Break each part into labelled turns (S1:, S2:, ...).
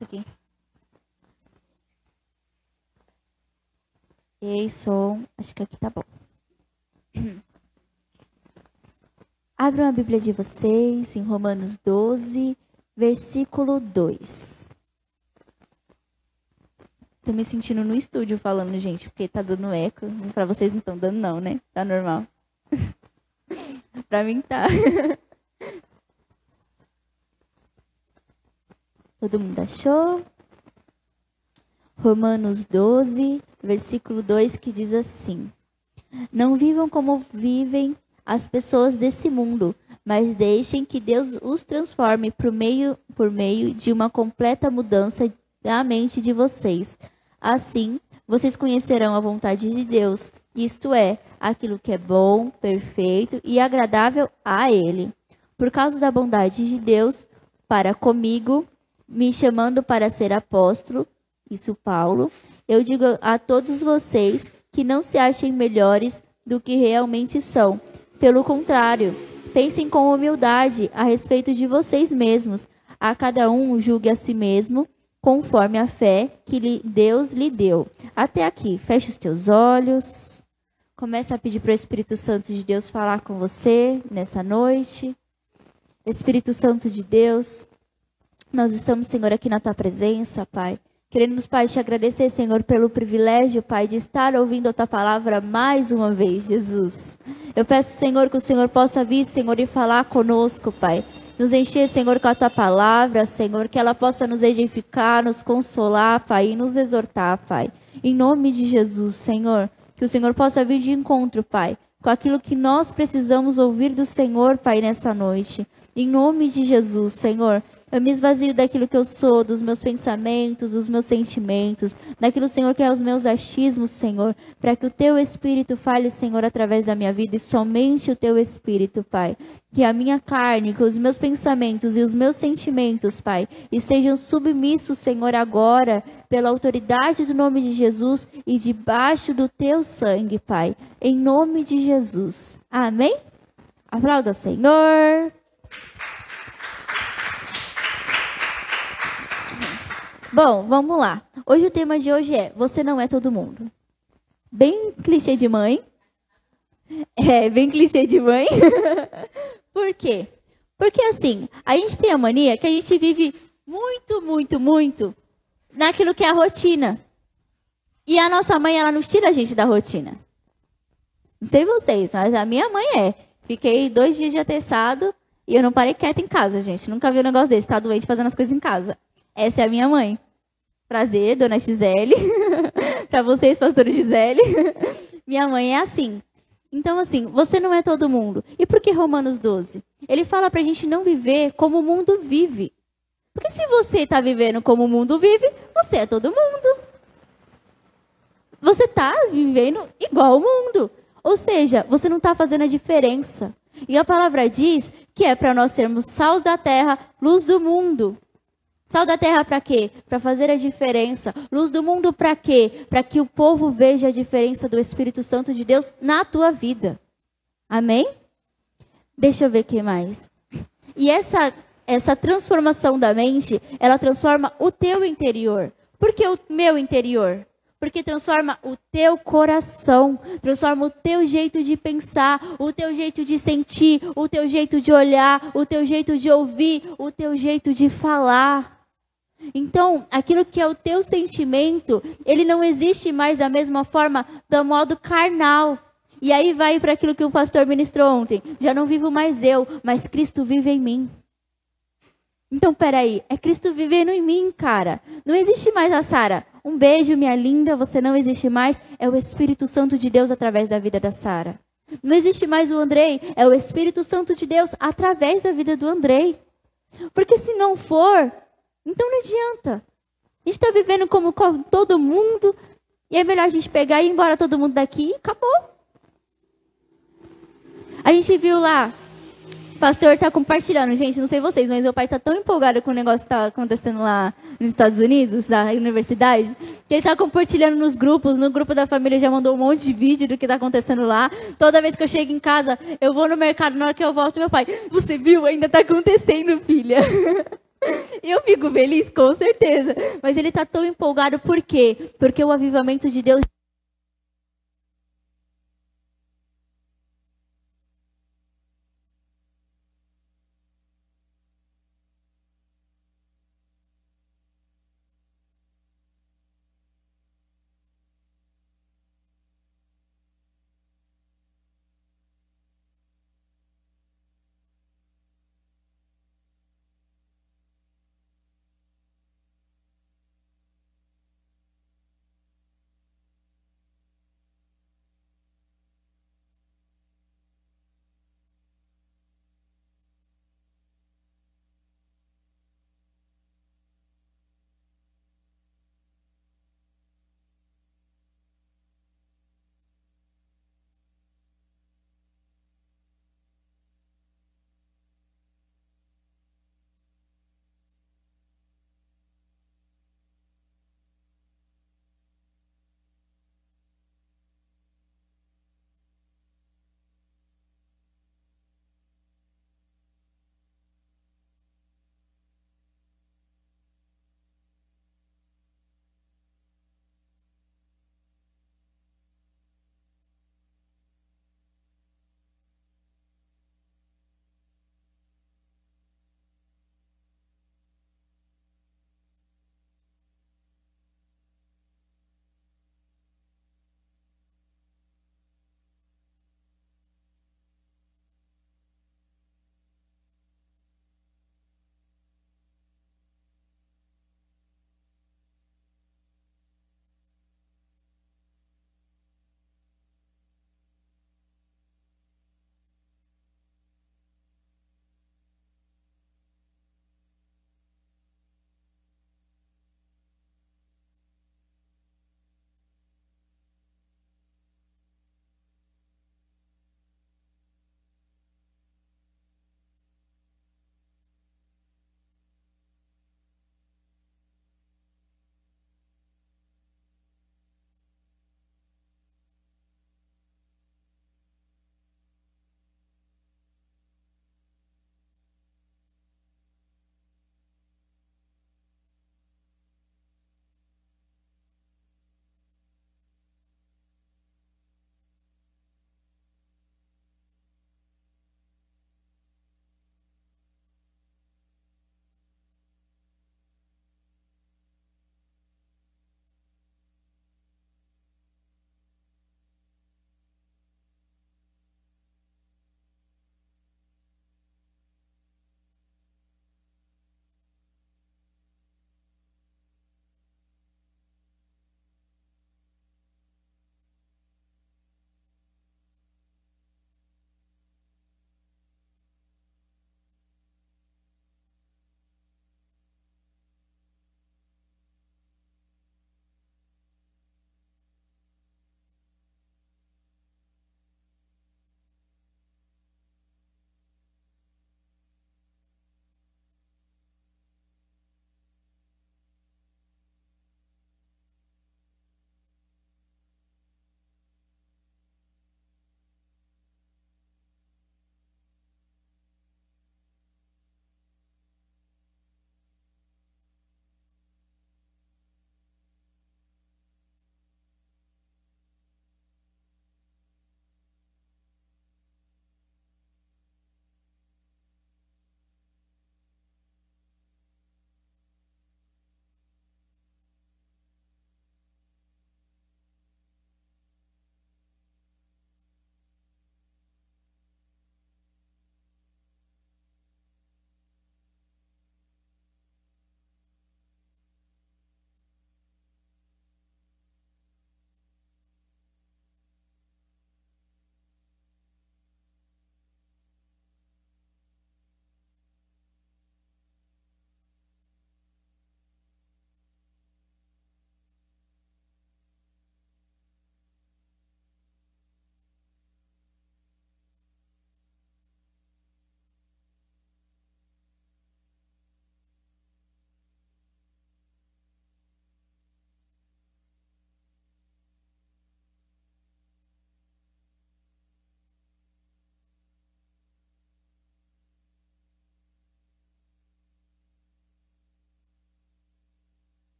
S1: Aqui. Ei, som. Acho que aqui tá bom. Abram a Bíblia de vocês em Romanos 12, versículo 2. Tô me sentindo no estúdio falando, gente, porque tá dando eco. Pra vocês não estão dando, não, né? Tá normal. pra mim tá. Todo mundo achou? Romanos 12, versículo 2, que diz assim: Não vivam como vivem as pessoas desse mundo, mas deixem que Deus os transforme por meio, por meio de uma completa mudança da mente de vocês. Assim, vocês conhecerão a vontade de Deus, isto é, aquilo que é bom, perfeito e agradável a Ele. Por causa da bondade de Deus para comigo, me chamando para ser apóstolo, isso Paulo, eu digo a todos vocês que não se achem melhores do que realmente são. Pelo contrário, pensem com humildade a respeito de vocês mesmos. A cada um julgue a si mesmo conforme a fé que Deus lhe deu. Até aqui, feche os teus olhos. Comece a pedir para o Espírito Santo de Deus falar com você nessa noite. Espírito Santo de Deus, nós estamos, Senhor, aqui na tua presença, Pai. Queremos, Pai, te agradecer, Senhor, pelo privilégio, Pai, de estar ouvindo a tua palavra mais uma vez, Jesus. Eu peço, Senhor, que o Senhor possa vir, Senhor, e falar conosco, Pai. Nos encher, Senhor, com a tua palavra, Senhor, que ela possa nos edificar, nos consolar, Pai, e nos exortar, Pai. Em nome de Jesus, Senhor, que o Senhor possa vir de encontro, Pai, com aquilo que nós precisamos ouvir do Senhor, Pai, nessa noite. Em nome de Jesus, Senhor, eu me esvazio daquilo que eu sou, dos meus pensamentos, dos meus sentimentos, daquilo, Senhor, que é os meus achismos, Senhor, para que o teu Espírito fale, Senhor, através da minha vida e somente o teu Espírito, Pai. Que a minha carne, que os meus pensamentos e os meus sentimentos, Pai, estejam submissos, Senhor, agora, pela autoridade do nome de Jesus e debaixo do teu sangue, Pai. Em nome de Jesus. Amém? Aplauda, Senhor. Bom, vamos lá. Hoje o tema de hoje é Você não é todo mundo. Bem clichê de mãe. É, bem clichê de mãe. Por quê? Porque assim, a gente tem a mania que a gente vive muito, muito, muito naquilo que é a rotina. E a nossa mãe, ela não tira a gente da rotina. Não sei vocês, mas a minha mãe é. Fiquei dois dias de atestado e eu não parei quieta em casa, gente. Nunca vi um negócio desse. Tá doente fazendo as coisas em casa. Essa é a minha mãe. Prazer, dona Gisele. para vocês, pastora Gisele. Minha mãe é assim. Então, assim, você não é todo mundo. E por que Romanos 12? Ele fala para a gente não viver como o mundo vive. Porque se você está vivendo como o mundo vive, você é todo mundo. Você está vivendo igual o mundo. Ou seja, você não está fazendo a diferença. E a palavra diz que é para nós sermos sal da terra, luz do mundo. Sal da terra para quê? Para fazer a diferença. Luz do mundo para quê? Para que o povo veja a diferença do Espírito Santo de Deus na tua vida. Amém? Deixa eu ver aqui mais. E essa essa transformação da mente, ela transforma o teu interior. Por que o meu interior? Porque transforma o teu coração, transforma o teu jeito de pensar, o teu jeito de sentir, o teu jeito de olhar, o teu jeito de ouvir, o teu jeito de falar. Então, aquilo que é o teu sentimento, ele não existe mais da mesma forma, do modo carnal. E aí vai para aquilo que o pastor ministrou ontem. Já não vivo mais eu, mas Cristo vive em mim. Então, peraí, é Cristo vivendo em mim, cara. Não existe mais a Sara. Um beijo, minha linda, você não existe mais. É o Espírito Santo de Deus através da vida da Sara. Não existe mais o Andrei, é o Espírito Santo de Deus através da vida do Andrei. Porque se não for, então não adianta. Está vivendo como todo mundo. E é melhor a gente pegar e ir embora todo mundo daqui e acabou. A gente viu lá, o pastor está compartilhando, gente, não sei vocês, mas meu pai está tão empolgado com o negócio que está acontecendo lá nos Estados Unidos, da universidade, que ele está compartilhando nos grupos, no grupo da família já mandou um monte de vídeo do que está acontecendo lá. Toda vez que eu chego em casa, eu vou no mercado, na hora que eu volto, meu pai, você viu? Ainda está acontecendo, filha. Eu fico feliz, com certeza. Mas ele está tão empolgado por quê? Porque o avivamento de Deus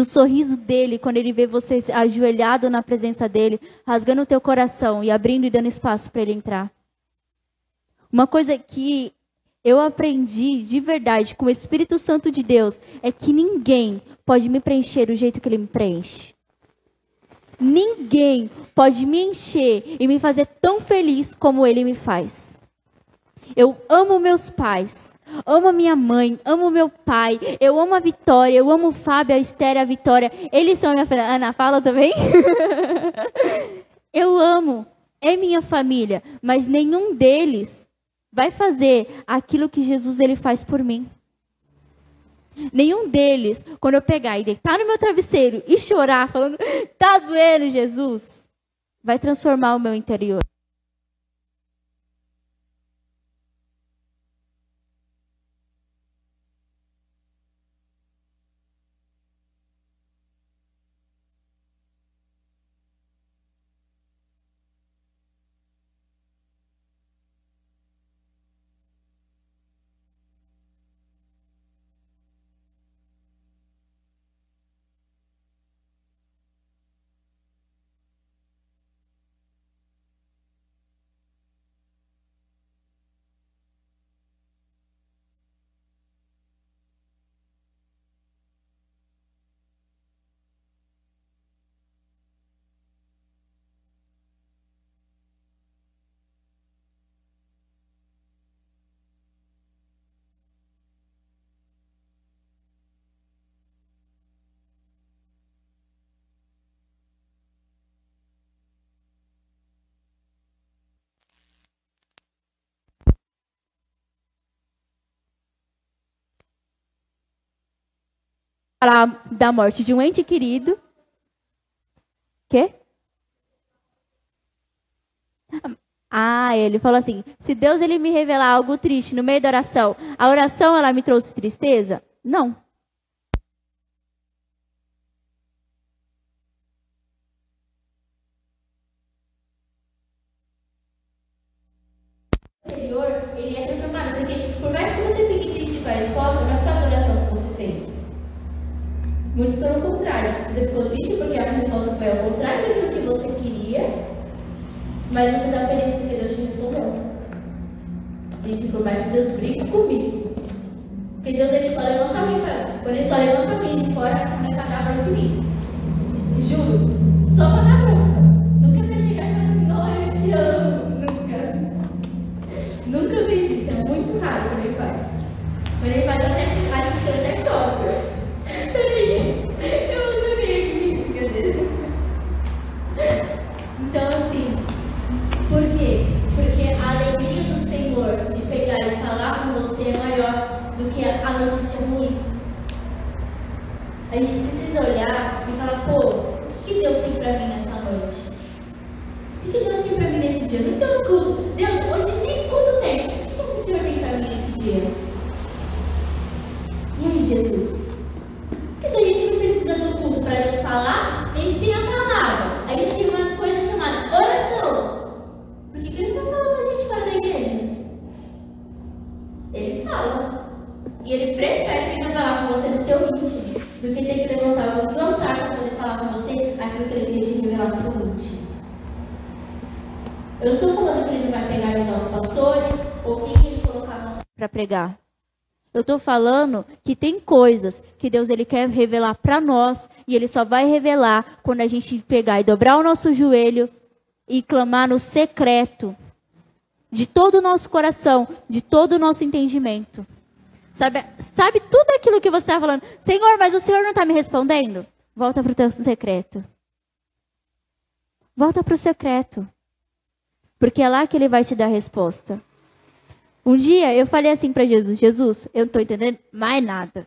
S1: do sorriso dele quando ele vê você ajoelhado na presença dele, rasgando o teu coração e abrindo e dando espaço para ele entrar. Uma coisa que eu aprendi de verdade com o Espírito Santo de Deus é que ninguém pode me preencher do jeito que ele me preenche. Ninguém pode me encher e me fazer tão feliz como ele me faz. Eu amo meus pais, amo a minha mãe, amo meu pai, eu amo a Vitória, eu amo o Fábio, a Esther, a Vitória. Eles são minha família. Ana fala também? eu amo, é minha família, mas nenhum deles vai fazer aquilo que Jesus ele faz por mim. Nenhum deles, quando eu pegar e deitar no meu travesseiro e chorar, falando, tá doendo, Jesus, vai transformar o meu interior. Falar da morte de um ente querido. Quê? Ah, ele falou assim: se Deus ele me revelar algo triste no meio da oração, a oração ela me trouxe tristeza? Não.
S2: E ele prefere vir falar com você no teu íntimo do que ter que levantar o altar para poder falar com você aquilo que ele queria te revelar no teu íntimo. Eu não estou falando que ele não vai pegar os nossos pastores ou quem ele colocar
S1: para pregar. Eu estou falando que tem coisas que Deus ele quer revelar para nós e ele só vai revelar quando a gente pegar e dobrar o nosso joelho e clamar no secreto de todo o nosso coração, de todo o nosso entendimento. Sabe, sabe tudo aquilo que você está falando? Senhor, mas o Senhor não está me respondendo? Volta para o teu secreto. Volta para o secreto. Porque é lá que ele vai te dar a resposta. Um dia eu falei assim para Jesus: Jesus, eu não estou entendendo mais nada.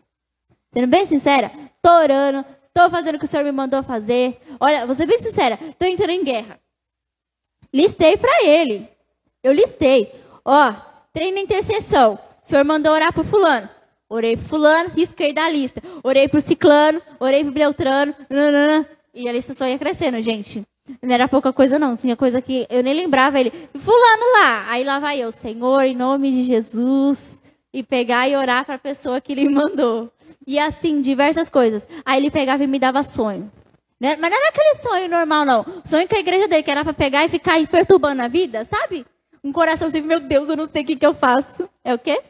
S1: Sendo bem sincera, tô orando, tô fazendo o que o Senhor me mandou fazer. Olha, vou ser bem sincera, tô entrando em guerra. Listei para ele. Eu listei. Ó, treino intercessão. O Senhor mandou orar por fulano. Orei por fulano, risquei da lista. Orei por ciclano, orei por Beltrano. Nanana, e a lista só ia crescendo, gente. Não era pouca coisa, não. Tinha coisa que eu nem lembrava ele. Fulano lá. Aí lá vai eu, Senhor, em nome de Jesus. E pegar e orar para a pessoa que ele mandou. E assim, diversas coisas. Aí ele pegava e me dava sonho. Né? Mas não era aquele sonho normal, não. Sonho com a igreja dele, que era para pegar e ficar perturbando a vida, sabe? Um coração assim, meu Deus, eu não sei o que, que eu faço. É o quê?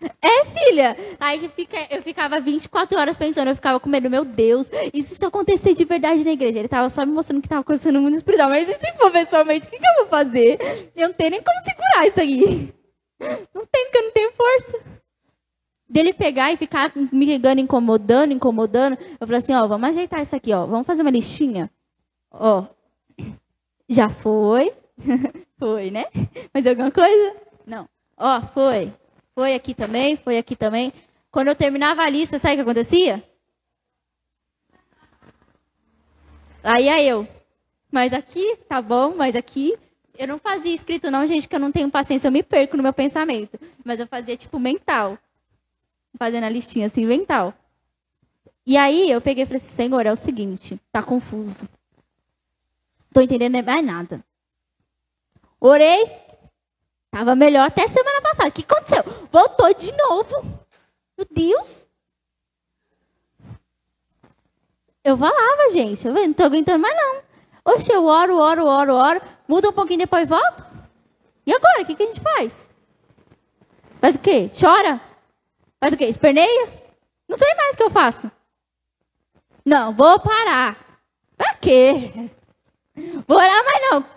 S1: É, filha. Aí fica, eu ficava 24 horas pensando, eu ficava com medo, meu Deus, e se isso acontecer de verdade na igreja? Ele tava só me mostrando que tava acontecendo no mundo espiritual, mas e se for pessoalmente, o que, que eu vou fazer? Eu não tenho nem como segurar isso aí. Não tem, porque eu não tenho força. Dele pegar e ficar me ligando, incomodando, incomodando. Eu falei assim, ó, vamos ajeitar isso aqui, ó. Vamos fazer uma listinha. Ó, já foi. foi, né? Mais alguma coisa? Não. Ó, foi. Foi aqui também, foi aqui também. Quando eu terminava a lista, sabe o que acontecia? Aí ia eu. Mas aqui, tá bom, mas aqui. Eu não fazia escrito, não, gente, que eu não tenho paciência, eu me perco no meu pensamento. Mas eu fazia, tipo, mental. Fazendo a listinha assim, mental. E aí eu peguei e falei assim, Senhor, é o seguinte, tá confuso. Tô entendendo mais nada. Orei, Tava melhor até semana O que aconteceu? Voltou de novo. Meu Deus. Eu falava, gente. Eu não tô aguentando mais não. Oxe, eu oro, oro, oro, oro. Muda um pouquinho depois volta. E agora? O que, que a gente faz? Faz o quê? Chora? Faz o quê? Esperneia? Não sei mais o que eu faço. Não, vou parar. Pra quê? Vou orar mais não.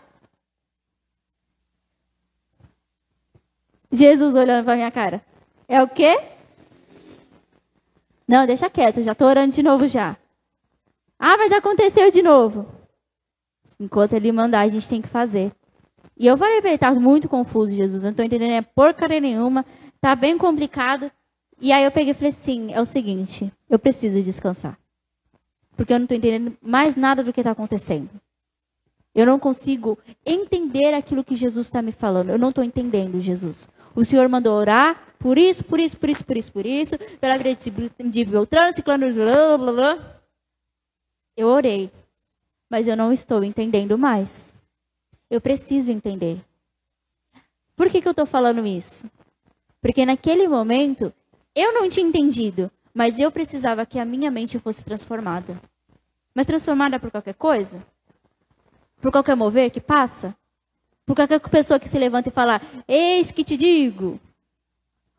S1: Jesus olhando para minha cara. É o quê? Não, deixa quieto, já estou orando de novo já. Ah, mas aconteceu de novo. Enquanto ele mandar, a gente tem que fazer. E eu falei para ele, tá muito confuso, Jesus, não estou entendendo é porcaria nenhuma, tá bem complicado. E aí eu peguei e falei assim, é o seguinte, eu preciso descansar. Porque eu não estou entendendo mais nada do que está acontecendo. Eu não consigo entender aquilo que Jesus está me falando. Eu não estou entendendo, Jesus. O Senhor mandou orar por isso, por isso, por isso, por isso, por isso, pela vida de Beltrano, Ciclano, blá, blá, blá. Eu orei, mas eu não estou entendendo mais. Eu preciso entender. Por que, que eu estou falando isso? Porque naquele momento eu não tinha entendido, mas eu precisava que a minha mente fosse transformada. Mas transformada por qualquer coisa? Por qualquer mover que passa? Por qualquer pessoa que se levanta e fala, eis que te digo.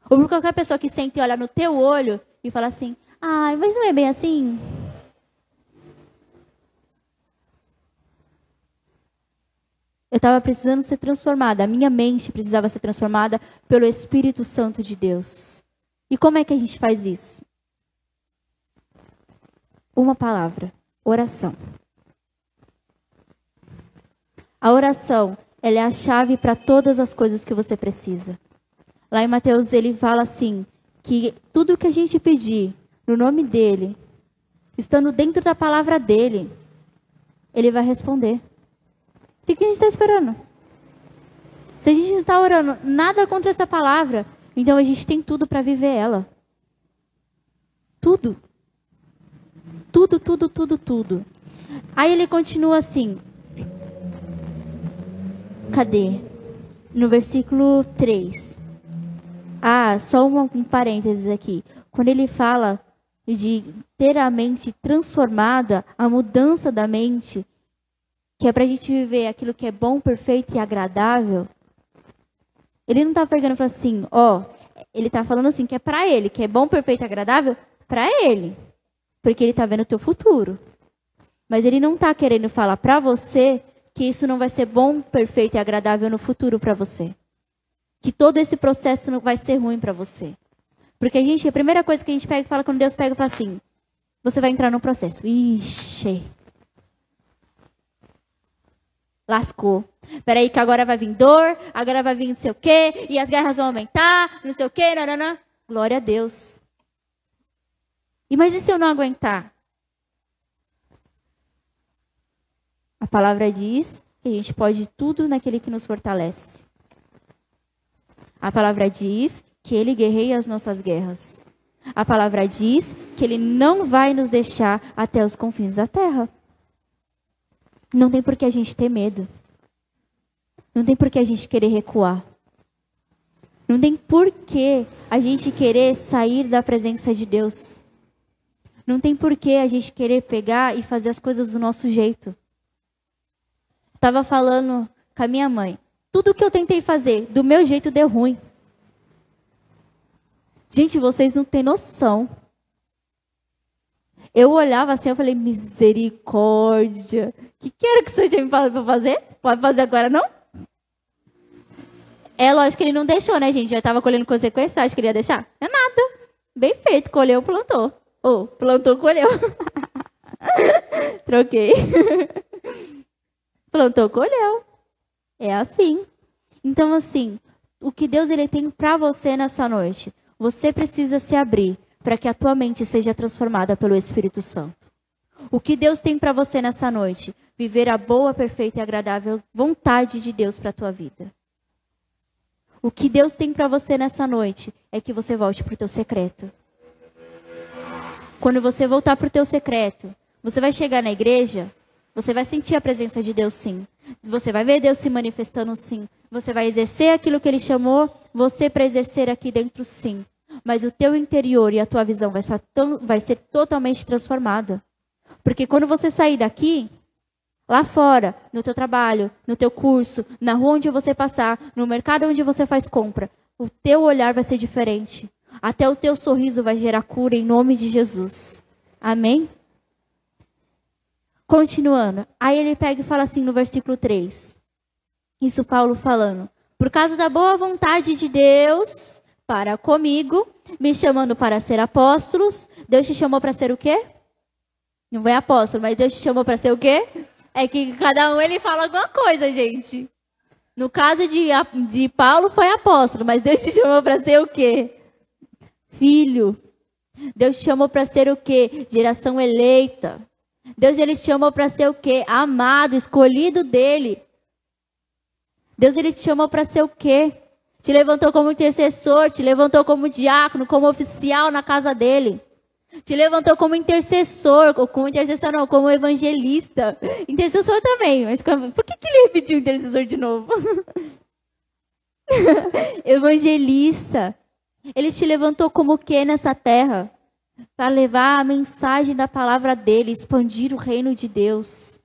S1: Ou por qualquer pessoa que sente e olha no teu olho e fala assim, ai, mas não é bem assim. Eu estava precisando ser transformada, a minha mente precisava ser transformada pelo Espírito Santo de Deus. E como é que a gente faz isso? Uma palavra: oração. A oração ela é a chave para todas as coisas que você precisa. Lá em Mateus ele fala assim, que tudo que a gente pedir no nome dele, estando dentro da palavra dele, ele vai responder. O que a gente está esperando? Se a gente não está orando nada contra essa palavra, então a gente tem tudo para viver ela. Tudo. Tudo, tudo, tudo, tudo. Aí ele continua assim: Cadê? No versículo 3. Ah, só um, um parênteses aqui. Quando ele fala de ter a mente transformada, a mudança da mente, que é para a gente viver aquilo que é bom, perfeito e agradável, ele não está pegando falando assim, ó, ele está falando assim que é para ele, que é bom, perfeito e agradável para ele, porque ele está vendo o teu futuro. Mas ele não está querendo falar para você que isso não vai ser bom, perfeito e agradável no futuro para você. Que todo esse processo não vai ser ruim para você. Porque a gente, a primeira coisa que a gente pega e fala quando Deus pega e fala assim: você vai entrar no processo. Ixi. Lascou. Peraí, que agora vai vir dor, agora vai vir não sei o quê, e as guerras vão aumentar, não sei o quê, nanana. Glória a Deus. E mas e se eu não aguentar? A palavra diz que a gente pode tudo naquele que nos fortalece. A palavra diz que ele guerreia as nossas guerras. A palavra diz que ele não vai nos deixar até os confins da terra. Não tem por que a gente ter medo. Não tem por que a gente querer recuar. Não tem porquê a gente querer sair da presença de Deus. Não tem porquê a gente querer pegar e fazer as coisas do nosso jeito. Tava falando com a minha mãe. Tudo que eu tentei fazer do meu jeito deu ruim. Gente, vocês não têm noção. Eu olhava assim, eu falei, misericórdia. O que, que era que o senhor tinha me falado para fazer? Pode fazer agora, não? É lógico que ele não deixou, né, gente? Já estava colhendo consequências, acho que ele ia deixar? É nada. Bem feito, colheu, plantou. Ou, oh, plantou, colheu. Troquei. plantou, colheu. É assim. Então, assim, o que Deus ele tem para você nessa noite, você precisa se abrir para que a tua mente seja transformada pelo Espírito Santo. O que Deus tem para você nessa noite? Viver a boa, perfeita e agradável vontade de Deus para a tua vida. O que Deus tem para você nessa noite é que você volte para o teu secreto. Quando você voltar para o teu secreto, você vai chegar na igreja, você vai sentir a presença de Deus sim. Você vai ver Deus se manifestando sim. Você vai exercer aquilo que Ele chamou você para exercer aqui dentro sim mas o teu interior e a tua visão vai ser, vai ser totalmente transformada. Porque quando você sair daqui, lá fora, no teu trabalho, no teu curso, na rua onde você passar, no mercado onde você faz compra, o teu olhar vai ser diferente. Até o teu sorriso vai gerar cura em nome de Jesus. Amém? Continuando. Aí ele pega e fala assim no versículo 3. Isso Paulo falando. Por causa da boa vontade de Deus, para comigo, me chamando para ser apóstolos. Deus te chamou para ser o quê? Não é apóstolo, mas Deus te chamou para ser o quê? É que cada um ele fala alguma coisa, gente. No caso de, de Paulo foi apóstolo, mas Deus te chamou para ser o quê? Filho. Deus te chamou para ser o quê? Geração eleita. Deus ele te chamou para ser o quê? Amado, escolhido dele. Deus ele te chamou para ser o quê? Te levantou como intercessor, te levantou como diácono, como oficial na casa dele. Te levantou como intercessor, como intercessor não, como evangelista. Intercessor também, mas por que, que ele repetiu intercessor de novo? evangelista. Ele te levantou como o que nessa terra? Para levar a mensagem da palavra dele, expandir o reino de Deus.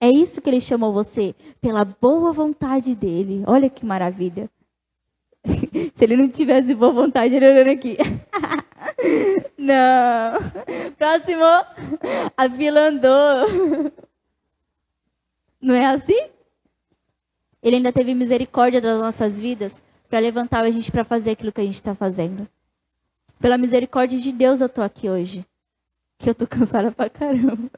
S1: É isso que ele chamou você, pela boa vontade dele. Olha que maravilha. Se ele não tivesse boa vontade, ele olhando aqui. não. Próximo. A fila andou. Não é assim? Ele ainda teve misericórdia das nossas vidas para levantar a gente para fazer aquilo que a gente está fazendo. Pela misericórdia de Deus eu estou aqui hoje. Que eu tô cansada pra caramba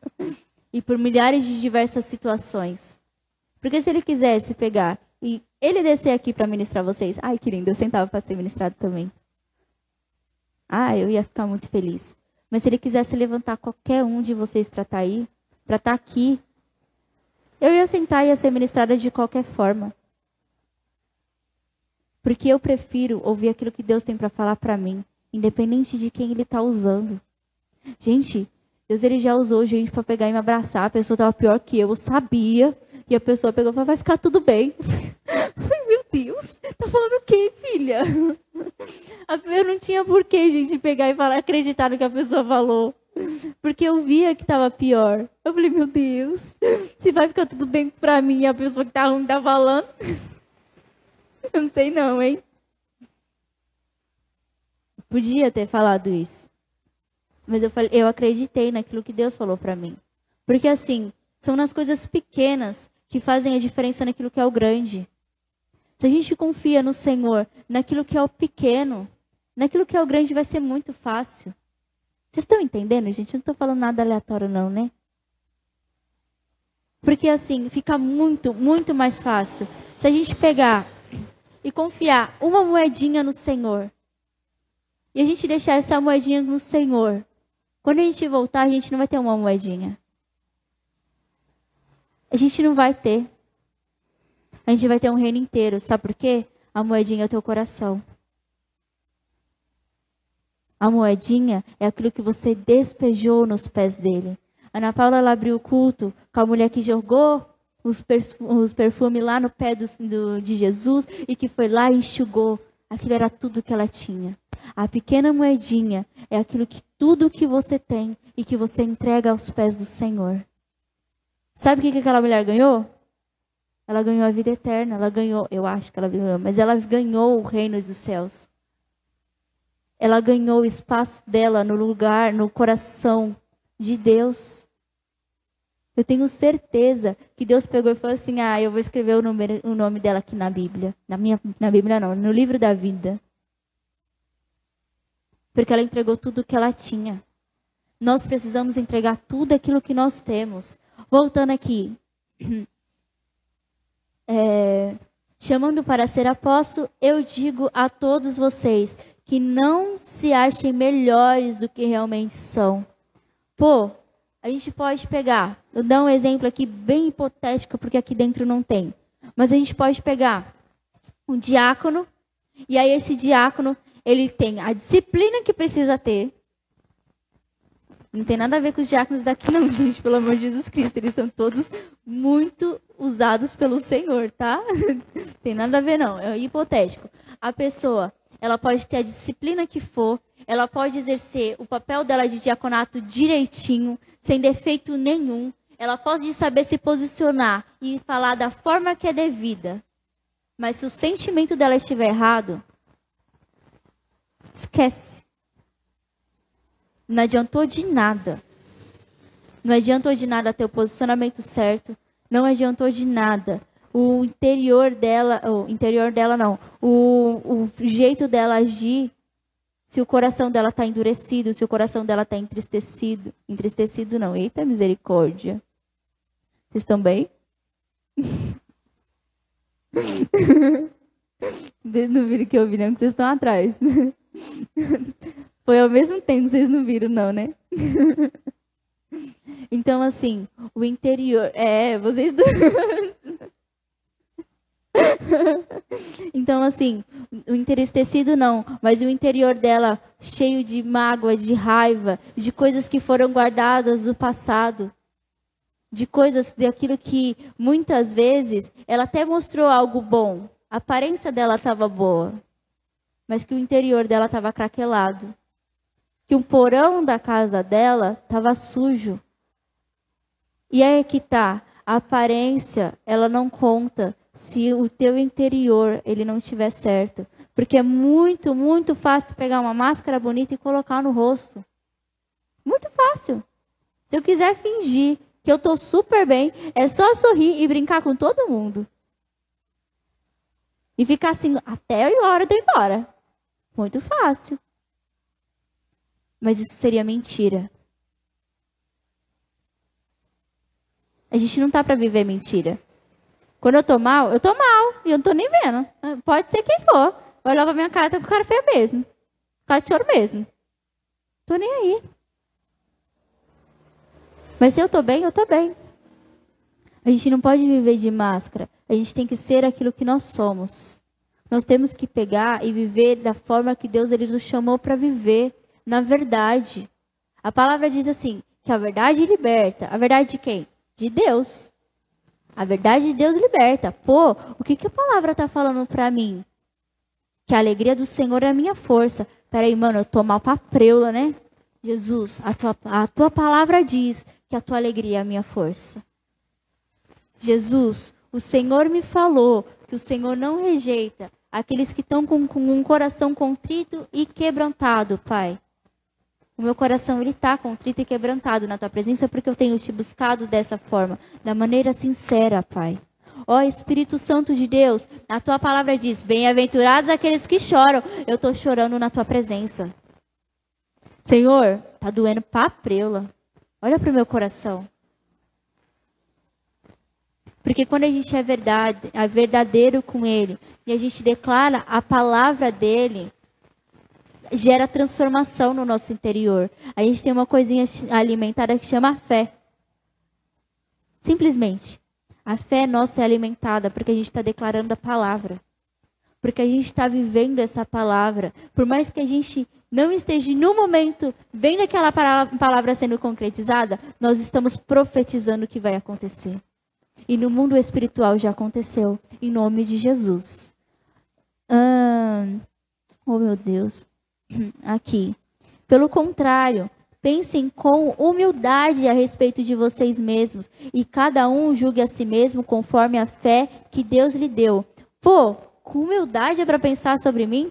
S1: e por milhares de diversas situações. Porque se ele quisesse pegar e ele descer aqui para ministrar vocês, ai que lindo, eu sentava para ser ministrado também. Ah, eu ia ficar muito feliz. Mas se ele quisesse levantar qualquer um de vocês para estar tá aí, para estar tá aqui, eu ia sentar e ia ser ministrada de qualquer forma. Porque eu prefiro ouvir aquilo que Deus tem para falar para mim, independente de quem ele está usando. Gente, Deus ele já usou gente para pegar e me abraçar. A pessoa estava pior que eu, eu sabia. E a pessoa pegou e falou: vai ficar tudo bem. Ai, meu Deus, tá falando o quê, filha? Eu não tinha porquê, gente, pegar e falar, acreditar no que a pessoa falou. Porque eu via que estava pior. Eu falei, meu Deus, se vai ficar tudo bem pra mim e a pessoa que tá ruim tá falando. Eu não sei não, hein? Podia ter falado isso. Mas eu, falei, eu acreditei naquilo que Deus falou para mim. Porque assim, são nas coisas pequenas que fazem a diferença naquilo que é o grande. Se a gente confia no Senhor, naquilo que é o pequeno, naquilo que é o grande vai ser muito fácil. Vocês estão entendendo, gente? Eu não estou falando nada aleatório, não, né? Porque assim, fica muito, muito mais fácil. Se a gente pegar e confiar uma moedinha no Senhor, e a gente deixar essa moedinha no Senhor, quando a gente voltar, a gente não vai ter uma moedinha. A gente não vai ter. A gente vai ter um reino inteiro. Sabe por quê? A moedinha é o teu coração. A moedinha é aquilo que você despejou nos pés dele. Ana Paula ela abriu o culto com a mulher que jogou os, perfumes lá no pé do, do, de Jesus e que foi lá e enxugou. Aquilo era tudo que ela tinha. A pequena moedinha é aquilo que tudo que você tem e que você entrega aos pés do Senhor. Sabe o que, que aquela mulher ganhou? Ela ganhou a vida eterna. Ela ganhou, eu acho que ela ganhou, mas ela ganhou o reino dos céus. Ela ganhou o espaço dela no lugar, no coração de Deus. Eu tenho certeza que Deus pegou e falou assim: Ah, eu vou escrever o nome, o nome dela aqui na Bíblia. Na minha, na Bíblia não, no livro da vida. Porque ela entregou tudo o que ela tinha. Nós precisamos entregar tudo aquilo que nós temos. Voltando aqui. É, chamando para ser apóstolo, eu digo a todos vocês que não se achem melhores do que realmente são. Pô, a gente pode pegar, eu dar um exemplo aqui bem hipotético, porque aqui dentro não tem. Mas a gente pode pegar um diácono, e aí esse diácono, ele tem a disciplina que precisa ter. Não tem nada a ver com os diáconos daqui, não, gente, pelo amor de Jesus Cristo. Eles são todos muito usados pelo Senhor, tá? tem nada a ver, não. É hipotético. A pessoa, ela pode ter a disciplina que for, ela pode exercer o papel dela de diaconato direitinho, sem defeito nenhum. Ela pode saber se posicionar e falar da forma que é devida. Mas se o sentimento dela estiver errado, esquece. Não adiantou de nada. Não adiantou de nada ter o posicionamento certo. Não adiantou de nada. O interior dela, o interior dela não, o, o jeito dela agir, se o coração dela está endurecido, se o coração dela está entristecido, entristecido não, eita misericórdia. Vocês estão bem? Não viram que eu vi, não, que vocês estão atrás. Foi ao mesmo tempo, vocês não viram, não, né? Então, assim, o interior. É, vocês. então, assim, o entristecido não, mas o interior dela cheio de mágoa, de raiva, de coisas que foram guardadas do passado, de coisas, daquilo que muitas vezes ela até mostrou algo bom, a aparência dela estava boa, mas que o interior dela estava craquelado. Que o porão da casa dela estava sujo. E aí que tá, a aparência, ela não conta se o teu interior ele não estiver certo, porque é muito, muito fácil pegar uma máscara bonita e colocar no rosto. Muito fácil. Se eu quiser fingir que eu estou super bem, é só sorrir e brincar com todo mundo. E ficar assim até a hora de ir embora. Muito fácil. Mas isso seria mentira. A gente não tá para viver mentira. Quando eu tô mal, eu tô mal. E eu não tô nem vendo. Pode ser quem for. Olhar pra minha cara, tá com cara feia mesmo. Cara de choro mesmo. Tô nem aí. Mas se eu tô bem, eu tô bem. A gente não pode viver de máscara. A gente tem que ser aquilo que nós somos. Nós temos que pegar e viver da forma que Deus ele nos chamou para viver na verdade. A palavra diz assim: que a verdade liberta. A verdade de quem? De Deus. A verdade de Deus liberta. Pô, o que, que a palavra está falando para mim? Que a alegria do Senhor é a minha força. Peraí, mano, eu tô mal pra preula, né? Jesus, a tua, a tua palavra diz que a tua alegria é a minha força. Jesus, o Senhor me falou que o Senhor não rejeita aqueles que estão com, com um coração contrito e quebrantado, Pai. O meu coração está contrito e quebrantado na tua presença porque eu tenho te buscado dessa forma, da maneira sincera, Pai. Ó Espírito Santo de Deus, a tua palavra diz: Bem-aventurados aqueles que choram. Eu estou chorando na tua presença. Senhor, tá doendo pra preula. Olha para o meu coração. Porque quando a gente é verdade, é verdadeiro com Ele e a gente declara a palavra dele, gera transformação no nosso interior. A gente tem uma coisinha alimentada que chama fé. Simplesmente. A fé nossa é alimentada porque a gente está declarando a palavra. Porque a gente está vivendo essa palavra. Por mais que a gente não esteja no momento vendo aquela palavra sendo concretizada, nós estamos profetizando o que vai acontecer. E no mundo espiritual já aconteceu. Em nome de Jesus. Oh, meu Deus. Aqui. Pelo contrário, pensem com humildade a respeito de vocês mesmos. E cada um julgue a si mesmo conforme a fé que Deus lhe deu. Pô, com humildade é para pensar sobre mim?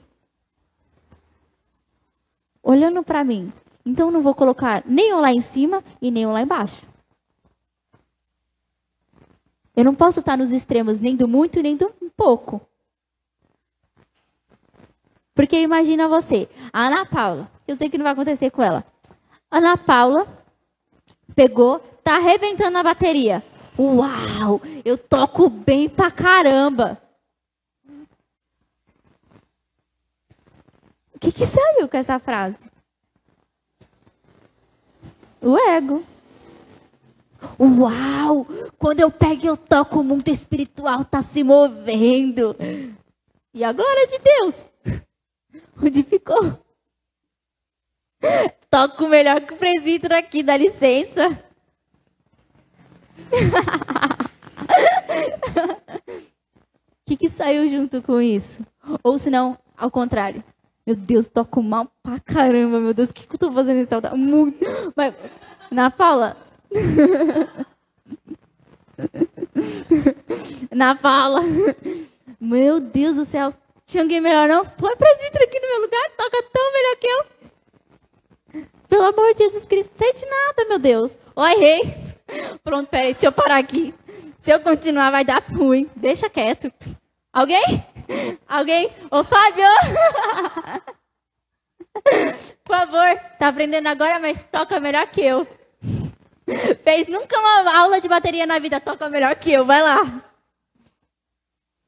S1: Olhando para mim. Então não vou colocar nem um lá em cima e nem um lá embaixo. Eu não posso estar nos extremos nem do muito nem do pouco. Porque imagina você, a Ana Paula, eu sei que não vai acontecer com ela. Ana Paula pegou, tá arrebentando a bateria. Uau, eu toco bem pra caramba. O que, que saiu com essa frase? O ego. Uau! Quando eu pego eu toco, o mundo espiritual tá se movendo. E a glória de Deus? Onde ficou? Toco melhor que o presbítero aqui, dá licença. O que, que saiu junto com isso? Ou se não, ao contrário. Meu Deus, toco mal pra caramba, meu Deus, o que, que eu tô fazendo nesse altar? Muito. Mas, na Paula. na Paula. Meu Deus do céu. Tinha alguém melhor não? Põe presbítero aqui no meu lugar, toca tão melhor que eu. Pelo amor de Jesus Cristo, sei de nada, meu Deus. Ó, errei. Pronto, peraí, deixa eu parar aqui. Se eu continuar, vai dar ruim. Deixa quieto. Alguém? Alguém? Ô, Fábio! Por favor, tá aprendendo agora, mas toca melhor que eu. Fez nunca uma aula de bateria na vida, toca melhor que eu, vai lá.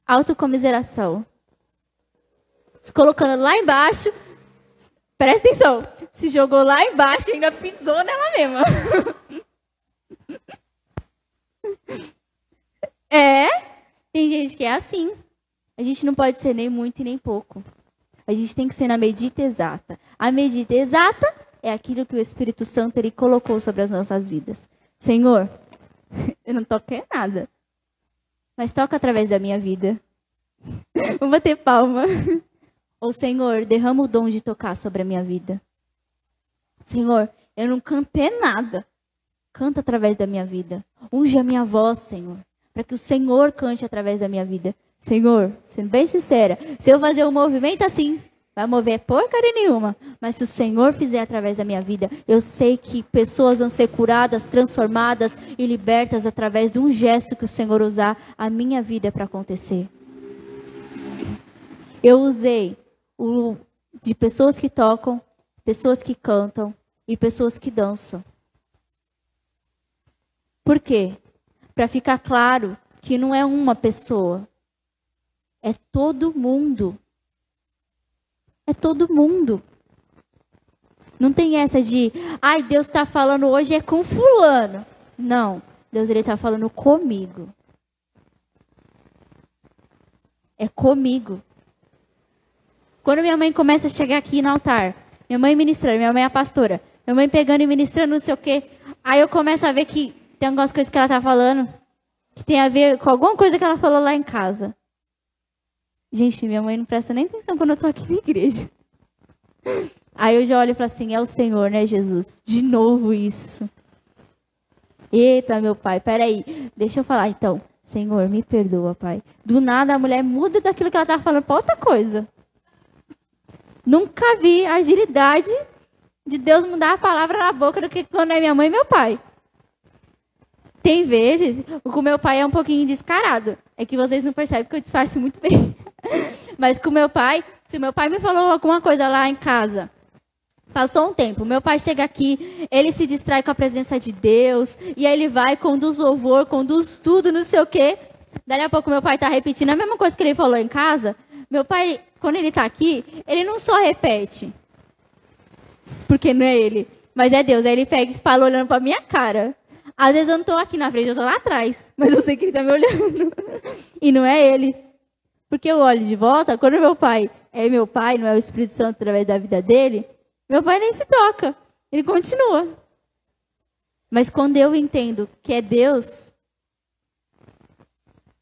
S1: Autocomiseração. Se colocando lá embaixo, presta atenção, se jogou lá embaixo e ainda pisou nela mesma. é, tem gente que é assim. A gente não pode ser nem muito e nem pouco. A gente tem que ser na medida exata. A medida exata é aquilo que o Espírito Santo ele colocou sobre as nossas vidas. Senhor, eu não toquei nada, mas toca através da minha vida. Vou bater palma. Ou Senhor, derrama o dom de tocar sobre a minha vida. Senhor, eu não cantei nada. Canta através da minha vida. Unge a minha voz, Senhor, para que o Senhor cante através da minha vida. Senhor, sendo bem sincera, se eu fazer um movimento assim, vai mover porcaria nenhuma. Mas se o Senhor fizer através da minha vida, eu sei que pessoas vão ser curadas, transformadas e libertas através de um gesto que o Senhor usar a minha vida para acontecer. Eu usei o, de pessoas que tocam, pessoas que cantam e pessoas que dançam. Por quê? Para ficar claro que não é uma pessoa, é todo mundo. É todo mundo. Não tem essa de, ai, Deus está falando hoje é com fulano. Não, Deus está falando comigo. É comigo. Quando minha mãe começa a chegar aqui no altar, minha mãe ministrando, minha mãe é pastora, minha mãe pegando e ministrando não sei o quê, aí eu começo a ver que tem algumas coisas que ela está falando que tem a ver com alguma coisa que ela falou lá em casa. Gente, minha mãe não presta nem atenção quando eu tô aqui na igreja. Aí eu já olho para assim, é o Senhor, né, Jesus? De novo isso. Eita, meu pai, peraí. Deixa eu falar então. Senhor, me perdoa, pai. Do nada a mulher muda daquilo que ela estava falando para outra coisa. Nunca vi a agilidade de Deus mudar a palavra na boca do que quando é minha mãe e meu pai. Tem vezes, o meu pai é um pouquinho descarado. É que vocês não percebem que eu disfarço muito bem. Mas com meu pai, se meu pai me falou alguma coisa lá em casa, passou um tempo, meu pai chega aqui, ele se distrai com a presença de Deus, e aí ele vai, conduz louvor, conduz tudo, não sei o quê. Daí a pouco meu pai está repetindo a mesma coisa que ele falou em casa. Meu pai, quando ele está aqui, ele não só repete, porque não é ele, mas é Deus. Aí ele pega e fala olhando para minha cara. Às vezes eu não estou aqui na frente, eu estou lá atrás, mas eu sei que ele está me olhando. e não é ele. Porque eu olho de volta, quando meu pai é meu pai, não é o Espírito Santo através da vida dele, meu pai nem se toca. Ele continua. Mas quando eu entendo que é Deus,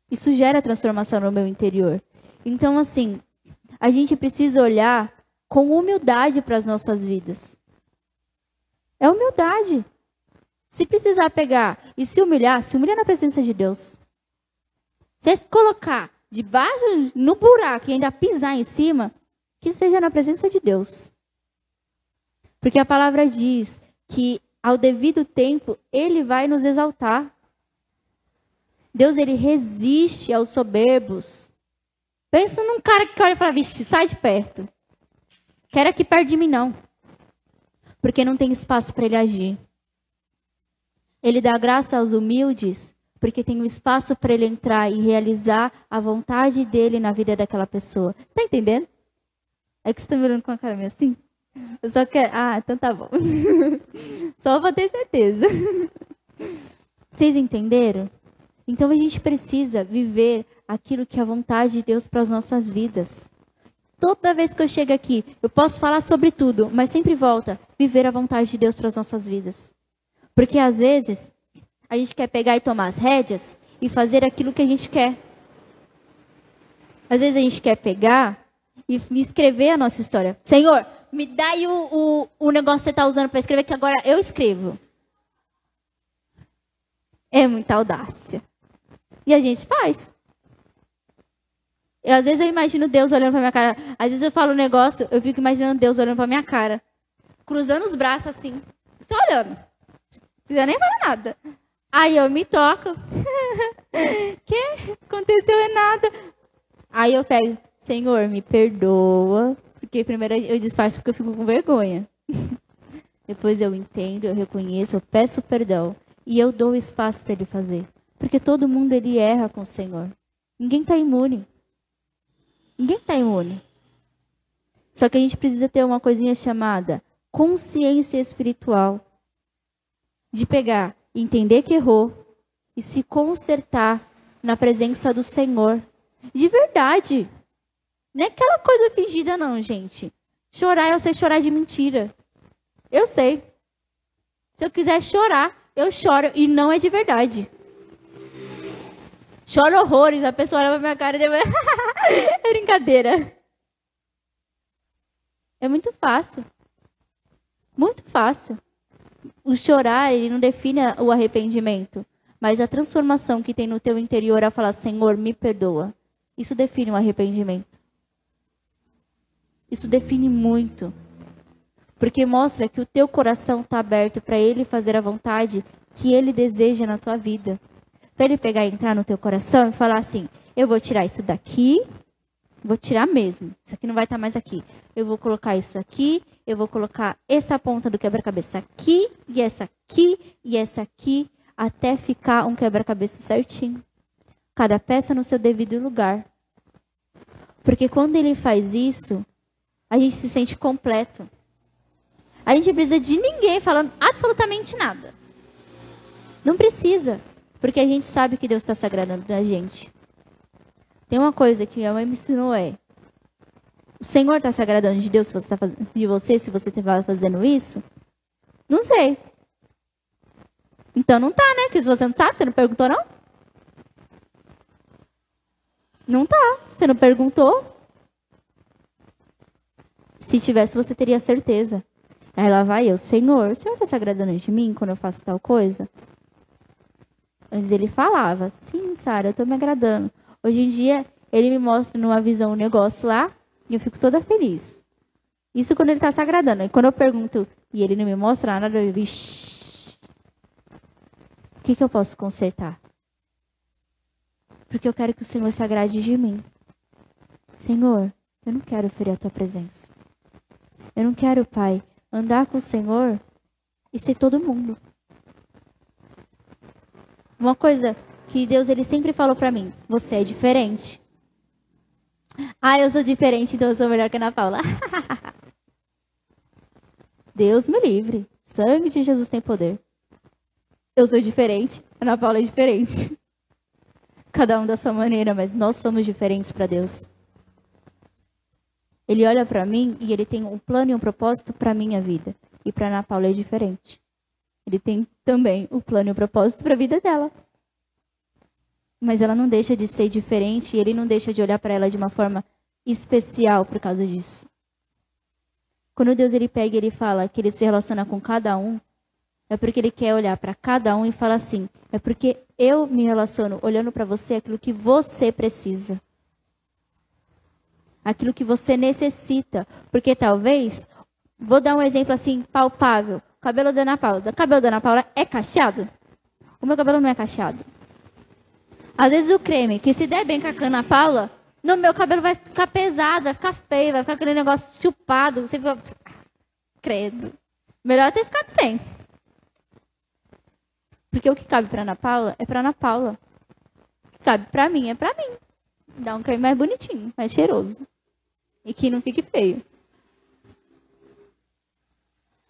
S1: Isso gera transformação no meu interior. Então, assim, a gente precisa olhar com humildade para as nossas vidas. É humildade. Se precisar pegar e se humilhar, se humilhar na presença de Deus. Se colocar debaixo, no buraco e ainda pisar em cima, que seja na presença de Deus. Porque a palavra diz que ao devido tempo ele vai nos exaltar. Deus ele resiste aos soberbos. Pensa num cara que olha e fala, vixe, sai de perto. Quero aqui perto de mim não. Porque não tem espaço para ele agir. Ele dá graça aos humildes, porque tem um espaço para ele entrar e realizar a vontade dele na vida daquela pessoa. Está entendendo? É que você está me olhando com a cara meio assim? Eu só quero. Ah, então tá bom. só para ter certeza. Vocês entenderam? Então a gente precisa viver aquilo que é a vontade de Deus para as nossas vidas. Toda vez que eu chego aqui, eu posso falar sobre tudo, mas sempre volta viver a vontade de Deus para as nossas vidas. Porque às vezes a gente quer pegar e tomar as rédeas e fazer aquilo que a gente quer. Às vezes a gente quer pegar e escrever a nossa história. Senhor, me dá aí o, o, o negócio que você está usando para escrever, que agora eu escrevo. É muita audácia. E a gente faz. Eu, às vezes eu imagino Deus olhando para minha cara. Às vezes eu falo um negócio, eu fico imaginando Deus olhando para minha cara. Cruzando os braços assim. Estou olhando precisa nem falar nada. Aí eu me toco. que? Aconteceu é nada. Aí eu pego, Senhor, me perdoa. Porque primeiro eu disfarço porque eu fico com vergonha. Depois eu entendo, eu reconheço, eu peço perdão. E eu dou espaço para ele fazer. Porque todo mundo ele erra com o Senhor. Ninguém está imune. Ninguém está imune. Só que a gente precisa ter uma coisinha chamada consciência espiritual de pegar, entender que errou e se consertar na presença do Senhor. De verdade. Não é aquela coisa fingida, não, gente. Chorar, eu sei chorar de mentira. Eu sei. Se eu quiser chorar, eu choro e não é de verdade. Choro horrores, a pessoa olha pra minha cara e depois... é brincadeira. É muito fácil. Muito fácil o chorar, ele não define o arrependimento, mas a transformação que tem no teu interior a falar, Senhor, me perdoa. Isso define o arrependimento. Isso define muito. Porque mostra que o teu coração está aberto para ele fazer a vontade que ele deseja na tua vida. Para ele pegar e entrar no teu coração e falar assim: eu vou tirar isso daqui, vou tirar mesmo. Isso aqui não vai estar tá mais aqui. Eu vou colocar isso aqui eu vou colocar essa ponta do quebra-cabeça aqui, e essa aqui, e essa aqui, até ficar um quebra-cabeça certinho. Cada peça no seu devido lugar. Porque quando ele faz isso, a gente se sente completo. A gente precisa de ninguém falando absolutamente nada. Não precisa. Porque a gente sabe que Deus está sagrando a gente. Tem uma coisa que minha mãe me ensinou é o Senhor está se agradando de Deus se você tá de você se você está fazendo isso? Não sei. Então não tá, né? Porque se você não sabe, você não perguntou, não? Não tá. Você não perguntou. Se tivesse, você teria certeza. Aí lá vai eu, Senhor, o Senhor está se agradando de mim quando eu faço tal coisa? Antes ele falava, sim, Sara, eu estou me agradando. Hoje em dia, ele me mostra numa visão um negócio lá, e eu fico toda feliz. Isso quando ele está se agradando. E quando eu pergunto e ele não me mostra nada, eu digo, o que, que eu posso consertar? Porque eu quero que o Senhor se agrade de mim. Senhor, eu não quero ferir a tua presença. Eu não quero, Pai, andar com o Senhor e ser todo mundo. Uma coisa que Deus ele sempre falou para mim: você é diferente. Ah, eu sou diferente, então eu sou melhor que a Ana Paula. Deus me livre. Sangue de Jesus tem poder. Eu sou diferente, a Ana Paula é diferente. Cada um da sua maneira, mas nós somos diferentes para Deus. Ele olha para mim e ele tem um plano e um propósito para minha vida. E para Ana Paula é diferente. Ele tem também o plano e o propósito para a vida dela. Mas ela não deixa de ser diferente e ele não deixa de olhar para ela de uma forma especial por causa disso. Quando Deus ele pega e ele fala que ele se relaciona com cada um, é porque ele quer olhar para cada um e falar assim: é porque eu me relaciono olhando para você aquilo que você precisa. Aquilo que você necessita. Porque talvez, vou dar um exemplo assim palpável: cabelo da Ana Paula. Cabelo da Ana Paula é cacheado? O meu cabelo não é cacheado. Às vezes o creme, que se der bem com a Ana Paula, no meu cabelo vai ficar pesado, vai ficar feio, vai ficar aquele negócio chupado. Você fica. Credo. Melhor até ficar sem. Porque o que cabe para Ana Paula é para Ana Paula. O que cabe para mim é para mim. Dá um creme mais bonitinho, mais cheiroso. E que não fique feio.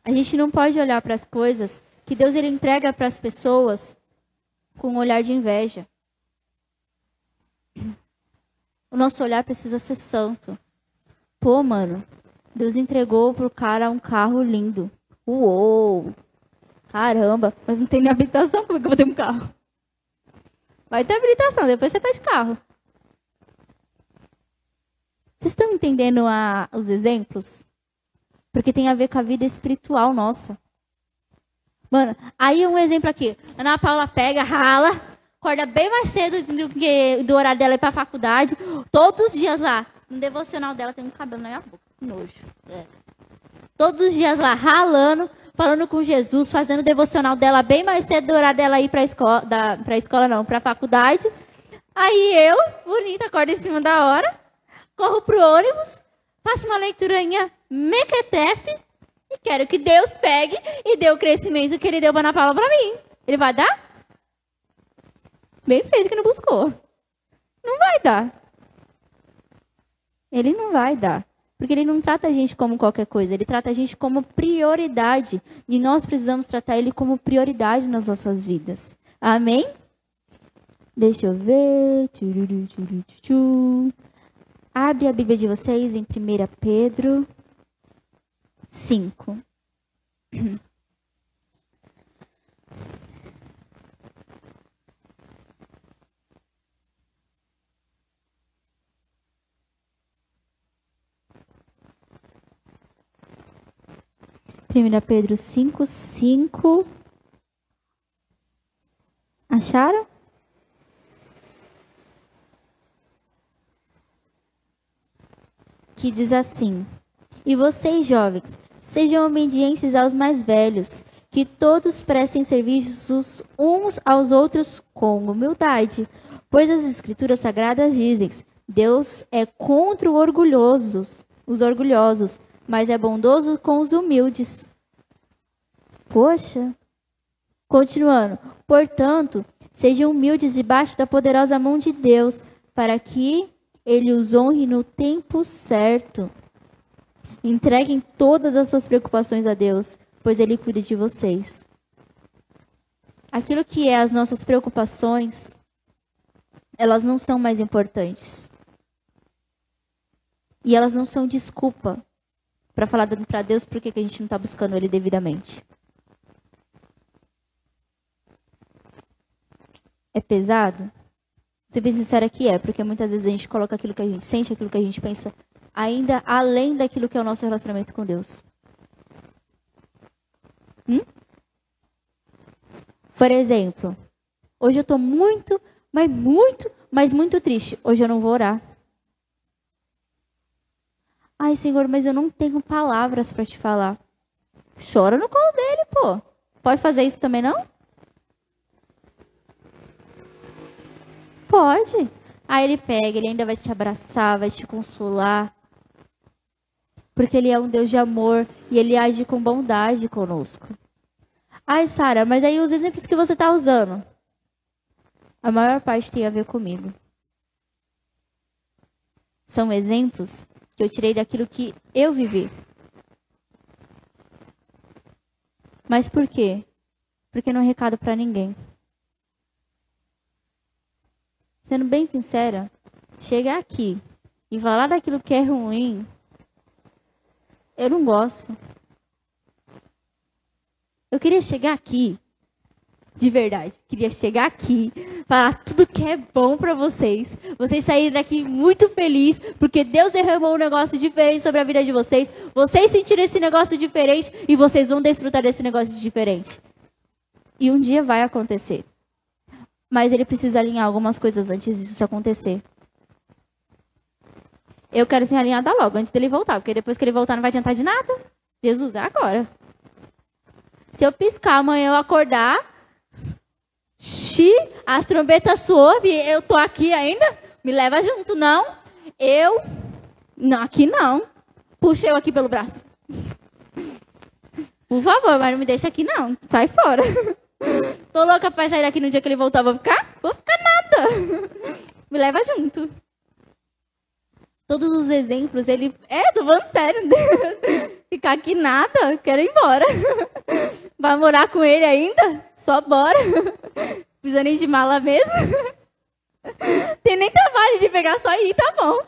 S1: A gente não pode olhar para as coisas que Deus ele entrega para as pessoas com um olhar de inveja. O nosso olhar precisa ser santo. Pô, mano, Deus entregou pro cara um carro lindo. Uou! Caramba, mas não tem nem habilitação, como é que eu vou ter um carro? Vai ter habilitação, depois você pede carro. Vocês estão entendendo a, os exemplos? Porque tem a ver com a vida espiritual nossa. Mano, aí um exemplo aqui. Ana Paula pega, rala, acorda bem mais cedo do que do horário dela ir pra faculdade. Todos os dias lá. No devocional dela tem um cabelo na minha boca. Nojo. É. Todos os dias lá, ralando, falando com Jesus, fazendo o devocional dela bem mais cedo do horário dela ir para a escola, da, pra escola não, para a faculdade. Aí eu, bonita, acordo em cima da hora, corro pro ônibus, faço uma leiturinha mequetefe e quero que Deus pegue e dê o crescimento que ele deu para Ana Paula para mim. Ele vai dar? Bem feito que não buscou. Não vai dar. Ele não vai dar. Porque ele não trata a gente como qualquer coisa, ele trata a gente como prioridade. E nós precisamos tratar ele como prioridade nas nossas vidas. Amém? Deixa eu ver. Abre a Bíblia de vocês em 1 Pedro 5. 1 Pedro 5, 5. Acharam? Que diz assim: E vocês, jovens, sejam obedientes aos mais velhos, que todos prestem serviços uns aos outros com humildade, pois as escrituras sagradas dizem: Deus é contra os orgulhosos, os orgulhosos, mas é bondoso com os humildes. Poxa. Continuando. Portanto, sejam humildes debaixo da poderosa mão de Deus, para que ele os honre no tempo certo. Entreguem todas as suas preocupações a Deus, pois ele cuida de vocês. Aquilo que é as nossas preocupações, elas não são mais importantes. E elas não são desculpa para falar para Deus por que a gente não está buscando Ele devidamente. É pesado? Ser bem sincero que é, porque muitas vezes a gente coloca aquilo que a gente sente, aquilo que a gente pensa, ainda além daquilo que é o nosso relacionamento com Deus. Hum? Por exemplo, hoje eu estou muito, mas muito, mas muito triste. Hoje eu não vou orar. Ai, Senhor, mas eu não tenho palavras para te falar. Chora no colo dele, pô. Pode fazer isso também não? Pode. Aí ele pega, ele ainda vai te abraçar, vai te consolar. Porque ele é um Deus de amor e ele age com bondade conosco. Ai, Sara, mas aí os exemplos que você está usando, a maior parte tem a ver comigo. São exemplos que eu tirei daquilo que eu vivi. Mas por quê? Porque não é recado para ninguém. Sendo bem sincera, chegar aqui e falar daquilo que é ruim, eu não gosto. Eu queria chegar aqui de verdade. Queria chegar aqui, falar tudo que é bom para vocês. Vocês saírem daqui muito felizes, porque Deus derramou um negócio diferente sobre a vida de vocês. Vocês sentiram esse negócio diferente e vocês vão desfrutar desse negócio diferente. E um dia vai acontecer. Mas ele precisa alinhar algumas coisas antes disso acontecer. Eu quero ser alinhada logo, antes dele voltar, porque depois que ele voltar não vai adiantar de nada. Jesus, é agora. Se eu piscar amanhã eu acordar, se as trombetas soam eu tô aqui ainda, me leva junto, não? Eu, não, aqui não. Puxa eu aqui pelo braço. Por favor, mas não me deixa aqui não. Sai fora. Tô louca pra sair daqui no dia que ele voltar. Vou ficar? Vou ficar nada. Me leva junto. Todos os exemplos, ele. É, tô falando sério. Ficar aqui nada, quero ir embora. Vai morar com ele ainda? Só bora. Precisa nem de mala mesmo. Tem nem trabalho de pegar só ir, tá bom.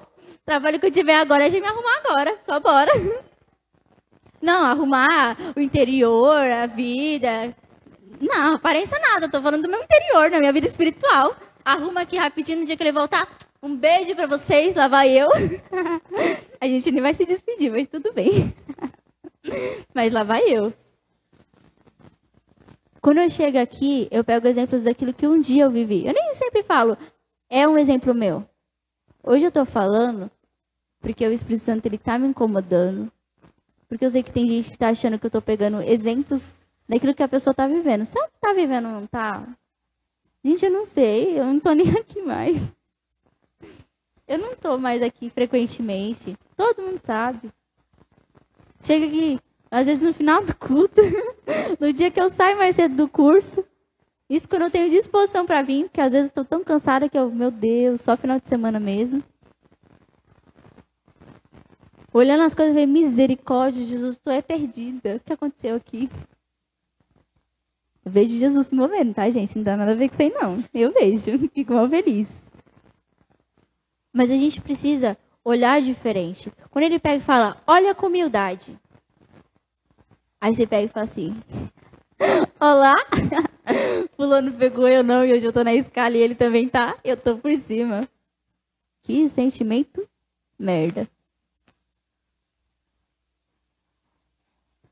S1: trabalho que eu tiver agora é de me arrumar agora. Só bora. Não, arrumar o interior, a vida. Não, aparência nada. Tô falando do meu interior, da minha vida espiritual. Arruma aqui rapidinho no dia que ele voltar. Um beijo para vocês, lá vai eu. A gente nem vai se despedir, mas tudo bem. Mas lá vai eu. Quando eu chego aqui, eu pego exemplos daquilo que um dia eu vivi. Eu nem sempre falo, é um exemplo meu. Hoje eu estou falando porque o Espírito Santo ele tá me incomodando. Porque eu sei que tem gente que está achando que eu estou pegando exemplos daquilo que a pessoa está vivendo. Se ela está vivendo não está? Gente, eu não sei. Eu não estou nem aqui mais. Eu não estou mais aqui frequentemente. Todo mundo sabe. Chega aqui, às vezes no final do culto, no dia que eu saio mais cedo do curso. Isso quando eu tenho disposição para vir, porque às vezes estou tão cansada que eu, meu Deus, só final de semana mesmo. Olhando as coisas, veio misericórdia, Jesus, tu é perdida. O que aconteceu aqui? Eu vejo Jesus se movendo, tá, gente? Não dá nada a ver com isso aí, não. Eu vejo. Fico mal feliz. Mas a gente precisa olhar diferente. Quando ele pega e fala, olha com humildade. Aí você pega e fala assim, olá, fulano pegou eu não, e hoje eu tô na escala e ele também tá, eu tô por cima. Que sentimento merda.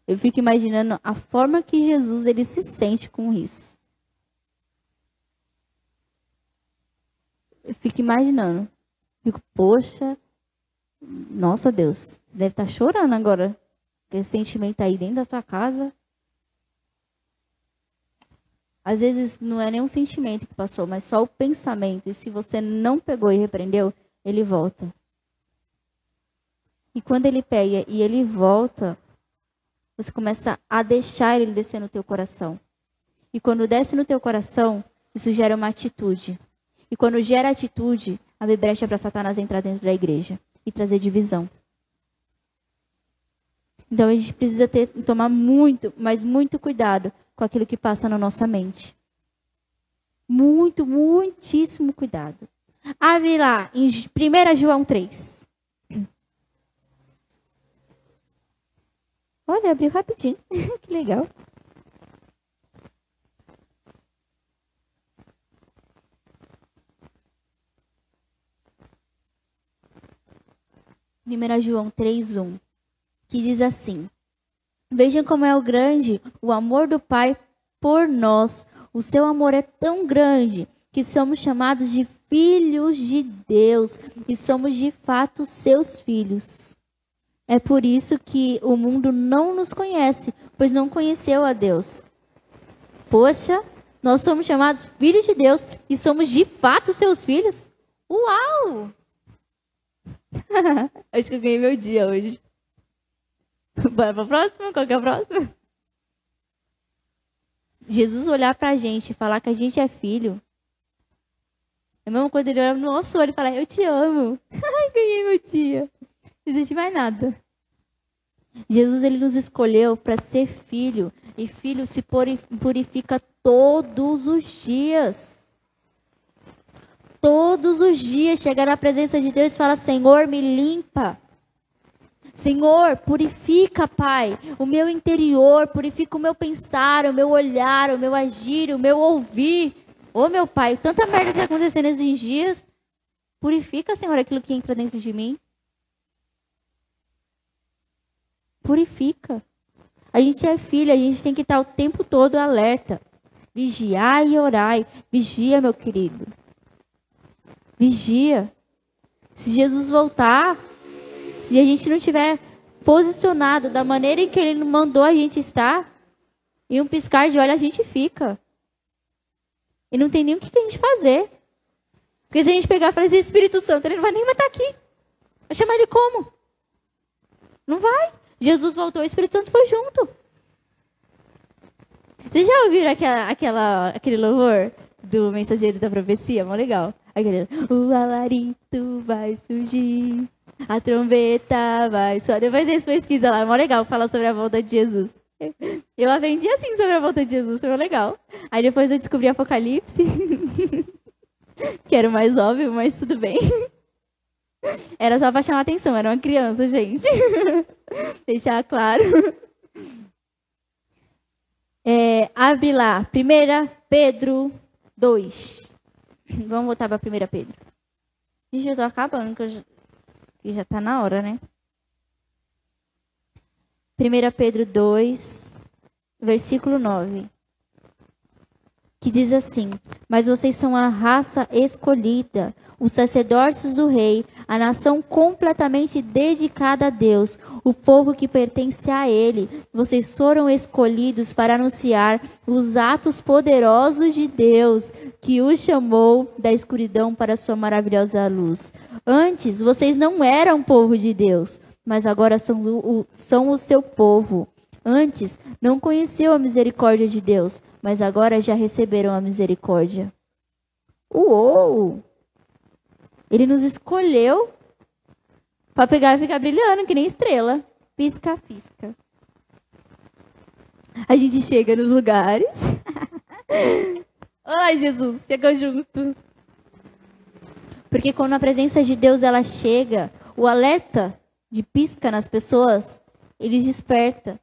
S1: Eu fico imaginando a forma que Jesus ele se sente com isso. Eu fico imaginando. Fico, poxa, nossa Deus, deve estar tá chorando agora. Esse sentimento aí dentro da sua casa. Às vezes não é nem um sentimento que passou, mas só o pensamento. E se você não pegou e repreendeu, ele volta. E quando ele pega e ele volta, você começa a deixar ele descer no teu coração. E quando desce no teu coração, isso gera uma atitude. E quando gera atitude, abrir brecha para Satanás entrar dentro da igreja e trazer divisão. Então a gente precisa ter, tomar muito, mas muito cuidado com aquilo que passa na nossa mente. Muito, muitíssimo cuidado. Abre lá, em 1 João 3. Olha, abriu rapidinho. que legal. 1 João 3,1, que diz assim: Vejam como é o grande o amor do Pai por nós. O seu amor é tão grande que somos chamados de filhos de Deus e somos de fato seus filhos. É por isso que o mundo não nos conhece, pois não conheceu a Deus. Poxa, nós somos chamados filhos de Deus e somos de fato seus filhos? Uau! Acho que eu ganhei meu dia hoje. Bora pra próxima? Qual que é a próxima? Jesus olhar pra gente e falar que a gente é filho. É a mesma coisa ele olhar no nosso olho e falar, eu te amo. Ganhei meu dia. Não existe mais nada. Jesus ele nos escolheu para ser filho. E filho se purifica todos os dias todos os dias chegar na presença de Deus e falar: Senhor, me limpa. Senhor, purifica, Pai, o meu interior, purifica o meu pensar, o meu olhar, o meu agir, o meu ouvir. Ô, meu Pai, tanta merda está acontecendo esses dias. Purifica, Senhor, aquilo que entra dentro de mim. Purifica. A gente é filha, a gente tem que estar o tempo todo alerta. Vigiai e orai. Vigia, meu querido. Vigia. Se Jesus voltar, se a gente não tiver posicionado da maneira em que ele mandou a gente estar, em um piscar de olho a gente fica. E não tem nem o que a gente fazer. Porque se a gente pegar e falar assim, Espírito Santo, ele não vai nem estar aqui. Vai chamar ele como? Não vai. Jesus voltou, o Espírito Santo foi junto. Vocês já ouviram aquela, aquela, aquele louvor do Mensageiro da Profecia? Mó legal. Aquele, o alarido vai surgir, a trombeta vai soar. Depois vocês pesquisam lá, é mó legal falar sobre a volta de Jesus. Eu aprendi assim sobre a volta de Jesus, foi legal. Aí depois eu descobri Apocalipse, que era o mais óbvio, mas tudo bem. Era só pra chamar atenção, era uma criança, gente. Deixar claro. É, abre lá, 1 Pedro 2. Vamos voltar para 1 Pedro. Gente, eu tô acabando, que, já, já tá na hora, né? 1 Pedro 2, versículo 9. Que diz assim: Mas vocês são a raça escolhida, os sacerdotes do rei, a nação completamente dedicada a Deus, o povo que pertence a Ele. Vocês foram escolhidos para anunciar os atos poderosos de Deus, que os chamou da escuridão para a sua maravilhosa luz. Antes, vocês não eram povo de Deus, mas agora são o, são o seu povo. Antes, não conheciam a misericórdia de Deus, mas agora já receberam a misericórdia. Uou! Ele nos escolheu para pegar e ficar brilhando, que nem estrela. Pisca, pisca. A gente chega nos lugares. Ai, Jesus, chega junto. Porque quando a presença de Deus ela chega, o alerta de pisca nas pessoas, ele desperta.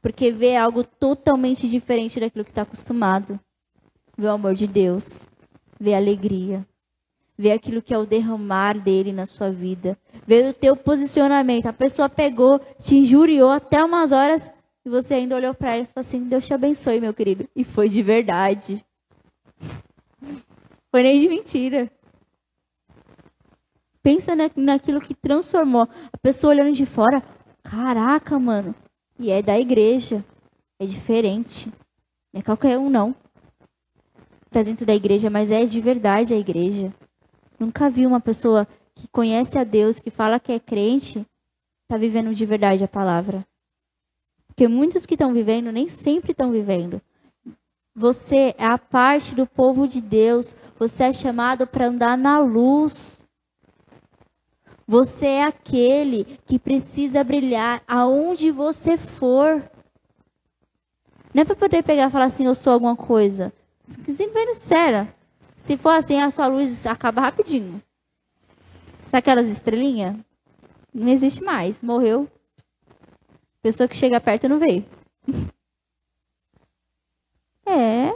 S1: Porque vê algo totalmente diferente daquilo que está acostumado. Vê o amor de Deus, vê a alegria, ver aquilo que é o derramar dele na sua vida, ver o teu posicionamento. A pessoa pegou, te injuriou até umas horas e você ainda olhou para ele e falou assim: Deus te abençoe, meu querido. E foi de verdade. Foi nem de mentira. Pensa na, naquilo que transformou. A pessoa olhando de fora, caraca, mano. E é da igreja. É diferente. Não é qualquer um, não. Tá dentro da igreja, mas é de verdade a igreja. Nunca vi uma pessoa que conhece a Deus, que fala que é crente, tá vivendo de verdade a palavra. Porque muitos que estão vivendo nem sempre estão vivendo. Você é a parte do povo de Deus. Você é chamado para andar na luz. Você é aquele que precisa brilhar aonde você for. Não é para poder pegar e falar assim, eu sou alguma coisa. Sempre vai sério. Se for assim, a sua luz acaba rapidinho. Sabe aquelas estrelinhas? Não existe mais. Morreu. Pessoa que chega perto não veio. é.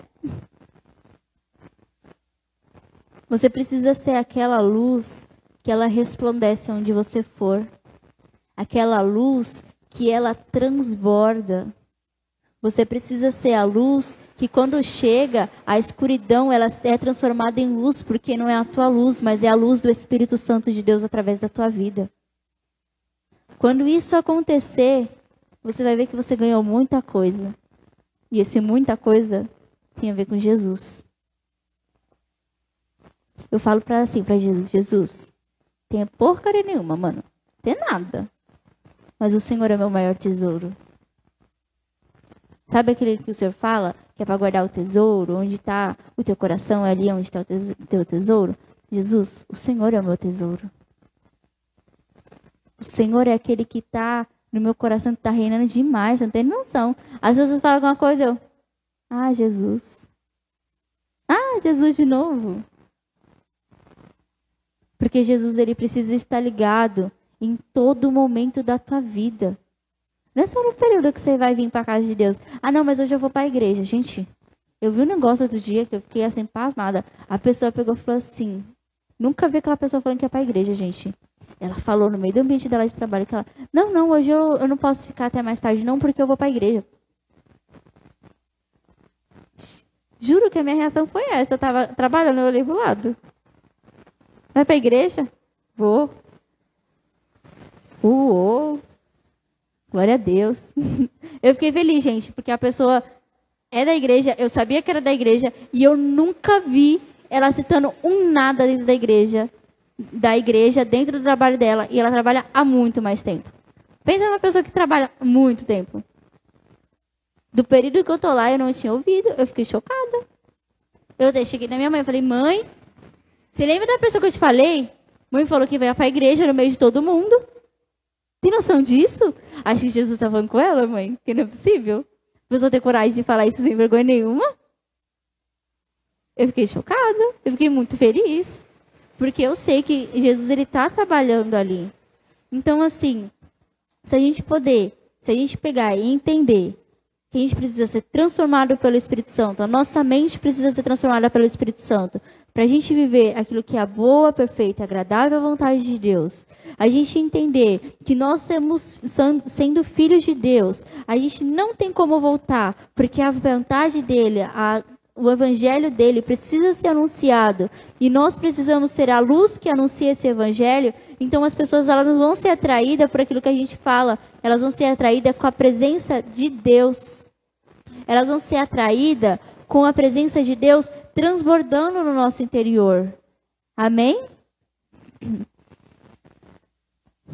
S1: Você precisa ser aquela luz que ela resplandece onde você for. Aquela luz que ela transborda. Você precisa ser a luz que quando chega a escuridão, ela é transformada em luz, porque não é a tua luz, mas é a luz do Espírito Santo de Deus através da tua vida. Quando isso acontecer, você vai ver que você ganhou muita coisa. E esse muita coisa tem a ver com Jesus. Eu falo para assim para Jesus, Jesus, tem porcaria nenhuma, mano. Tem nada. Mas o Senhor é meu maior tesouro. Sabe aquele que o Senhor fala que é para guardar o tesouro? Onde está o teu coração? É ali onde está o teu tesouro? Jesus, o Senhor é o meu tesouro. O Senhor é aquele que está no meu coração, que está reinando demais. Não tem noção. Às vezes falam alguma coisa, eu. Ah, Jesus. Ah, Jesus de novo. Porque Jesus ele precisa estar ligado em todo momento da tua vida. Não é só no período que você vai vir para a casa de Deus. Ah, não, mas hoje eu vou para a igreja. Gente, eu vi um negócio outro dia que eu fiquei assim, pasmada. A pessoa pegou e falou assim: Nunca vi aquela pessoa falando que é para a igreja, gente. Ela falou no meio do ambiente dela de trabalho que ela: Não, não, hoje eu, eu não posso ficar até mais tarde, não, porque eu vou para a igreja. Juro que a minha reação foi essa. Eu estava trabalhando, eu olhei pro lado. Vai para a igreja? Vou. Uou. Glória a Deus. Eu fiquei feliz, gente, porque a pessoa é da igreja, eu sabia que era da igreja, e eu nunca vi ela citando um nada dentro da igreja, da igreja, dentro do trabalho dela, e ela trabalha há muito mais tempo. Pensa numa pessoa que trabalha muito tempo. Do período que eu tô lá, eu não tinha ouvido, eu fiquei chocada. Eu cheguei na minha mãe e falei, mãe, você lembra da pessoa que eu te falei? Mãe falou que vai para a igreja no meio de todo mundo. Tem noção disso? Acho que Jesus está falando com ela, mãe, que não é possível. A pessoa ter coragem de falar isso sem vergonha nenhuma. Eu fiquei chocada, eu fiquei muito feliz. Porque eu sei que Jesus ele está trabalhando ali. Então, assim, se a gente poder, se a gente pegar e entender que a gente precisa ser transformado pelo Espírito Santo, a nossa mente precisa ser transformada pelo Espírito Santo, para a gente viver aquilo que é a boa, perfeita, agradável vontade de Deus, a gente entender que nós somos sendo filhos de Deus, a gente não tem como voltar, porque a vontade dele, a, o evangelho dele precisa ser anunciado. E nós precisamos ser a luz que anuncia esse evangelho. Então as pessoas elas vão ser atraídas por aquilo que a gente fala, elas vão ser atraídas com a presença de Deus. Elas vão ser atraídas com a presença de Deus transbordando no nosso interior. Amém?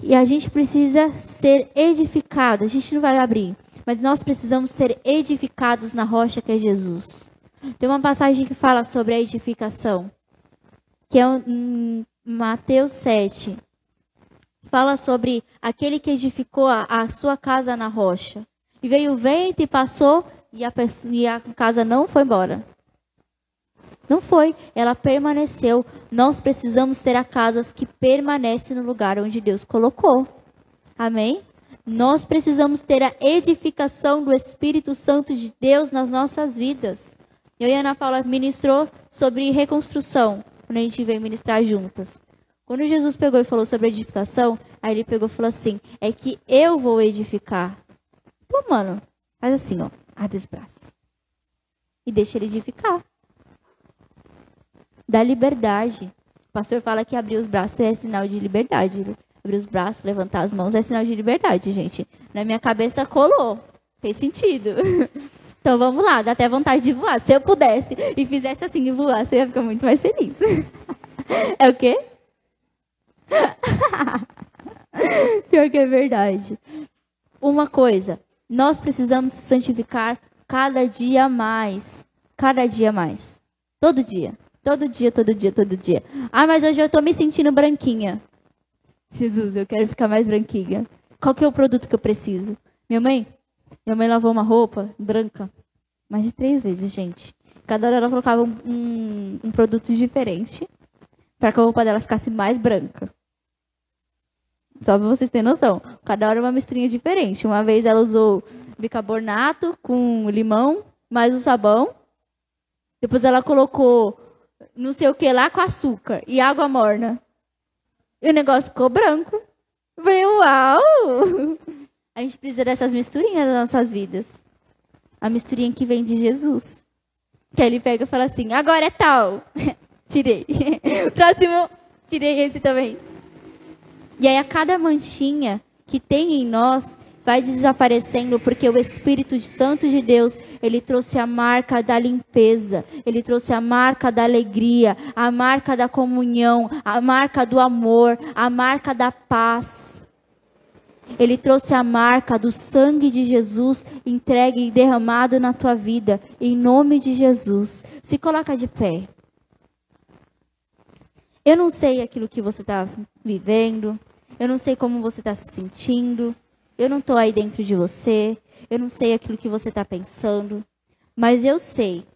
S1: E a gente precisa ser edificado. A gente não vai abrir, mas nós precisamos ser edificados na rocha que é Jesus. Tem uma passagem que fala sobre a edificação, que é em Mateus 7. Fala sobre aquele que edificou a, a sua casa na rocha. E veio o vento e passou, e a, e a casa não foi embora. Não foi, ela permaneceu. Nós precisamos ter a casas que permanecem no lugar onde Deus colocou. Amém? Nós precisamos ter a edificação do Espírito Santo de Deus nas nossas vidas. Eu e a Ana Paula ministrou sobre reconstrução, quando a gente veio ministrar juntas. Quando Jesus pegou e falou sobre edificação, aí ele pegou e falou assim: é que eu vou edificar. Então, mano, faz assim, ó, abre os braços. E deixa ele edificar. Dá liberdade. O pastor fala que abrir os braços é sinal de liberdade. Abrir os braços, levantar as mãos é sinal de liberdade, gente. Na minha cabeça colou. Fez sentido. Então vamos lá, dá até vontade de voar. Se eu pudesse e fizesse assim e voar, você ia ficar muito mais feliz. É o quê? Pior que é verdade. Uma coisa, nós precisamos se santificar cada dia mais. Cada dia mais. Todo dia. Todo dia, todo dia, todo dia. Ah, mas hoje eu estou me sentindo branquinha. Jesus, eu quero ficar mais branquinha. Qual que é o produto que eu preciso? Minha mãe, minha mãe lavou uma roupa branca mais de três vezes, gente. Cada hora ela colocava um, um, um produto diferente para que a roupa dela ficasse mais branca. Só para vocês terem noção. Cada hora uma misturinha diferente. Uma vez ela usou bicarbonato com limão, mais o sabão. Depois ela colocou não sei o que lá com açúcar e água morna. E o negócio ficou branco. Eu falei, uau! A gente precisa dessas misturinhas nas nossas vidas. A misturinha que vem de Jesus. Que ele pega e fala assim, agora é tal. tirei. Próximo, tirei esse também. E aí a cada manchinha que tem em nós, vai desaparecendo porque o Espírito Santo de Deus, ele trouxe a marca da limpeza, ele trouxe a marca da alegria, a marca da comunhão, a marca do amor, a marca da paz. Ele trouxe a marca do sangue de Jesus entregue e derramado na tua vida, em nome de Jesus. Se coloca de pé. Eu não sei aquilo que você está vivendo, eu não sei como você está se sentindo, eu não estou aí dentro de você, eu não sei aquilo que você está pensando, mas eu sei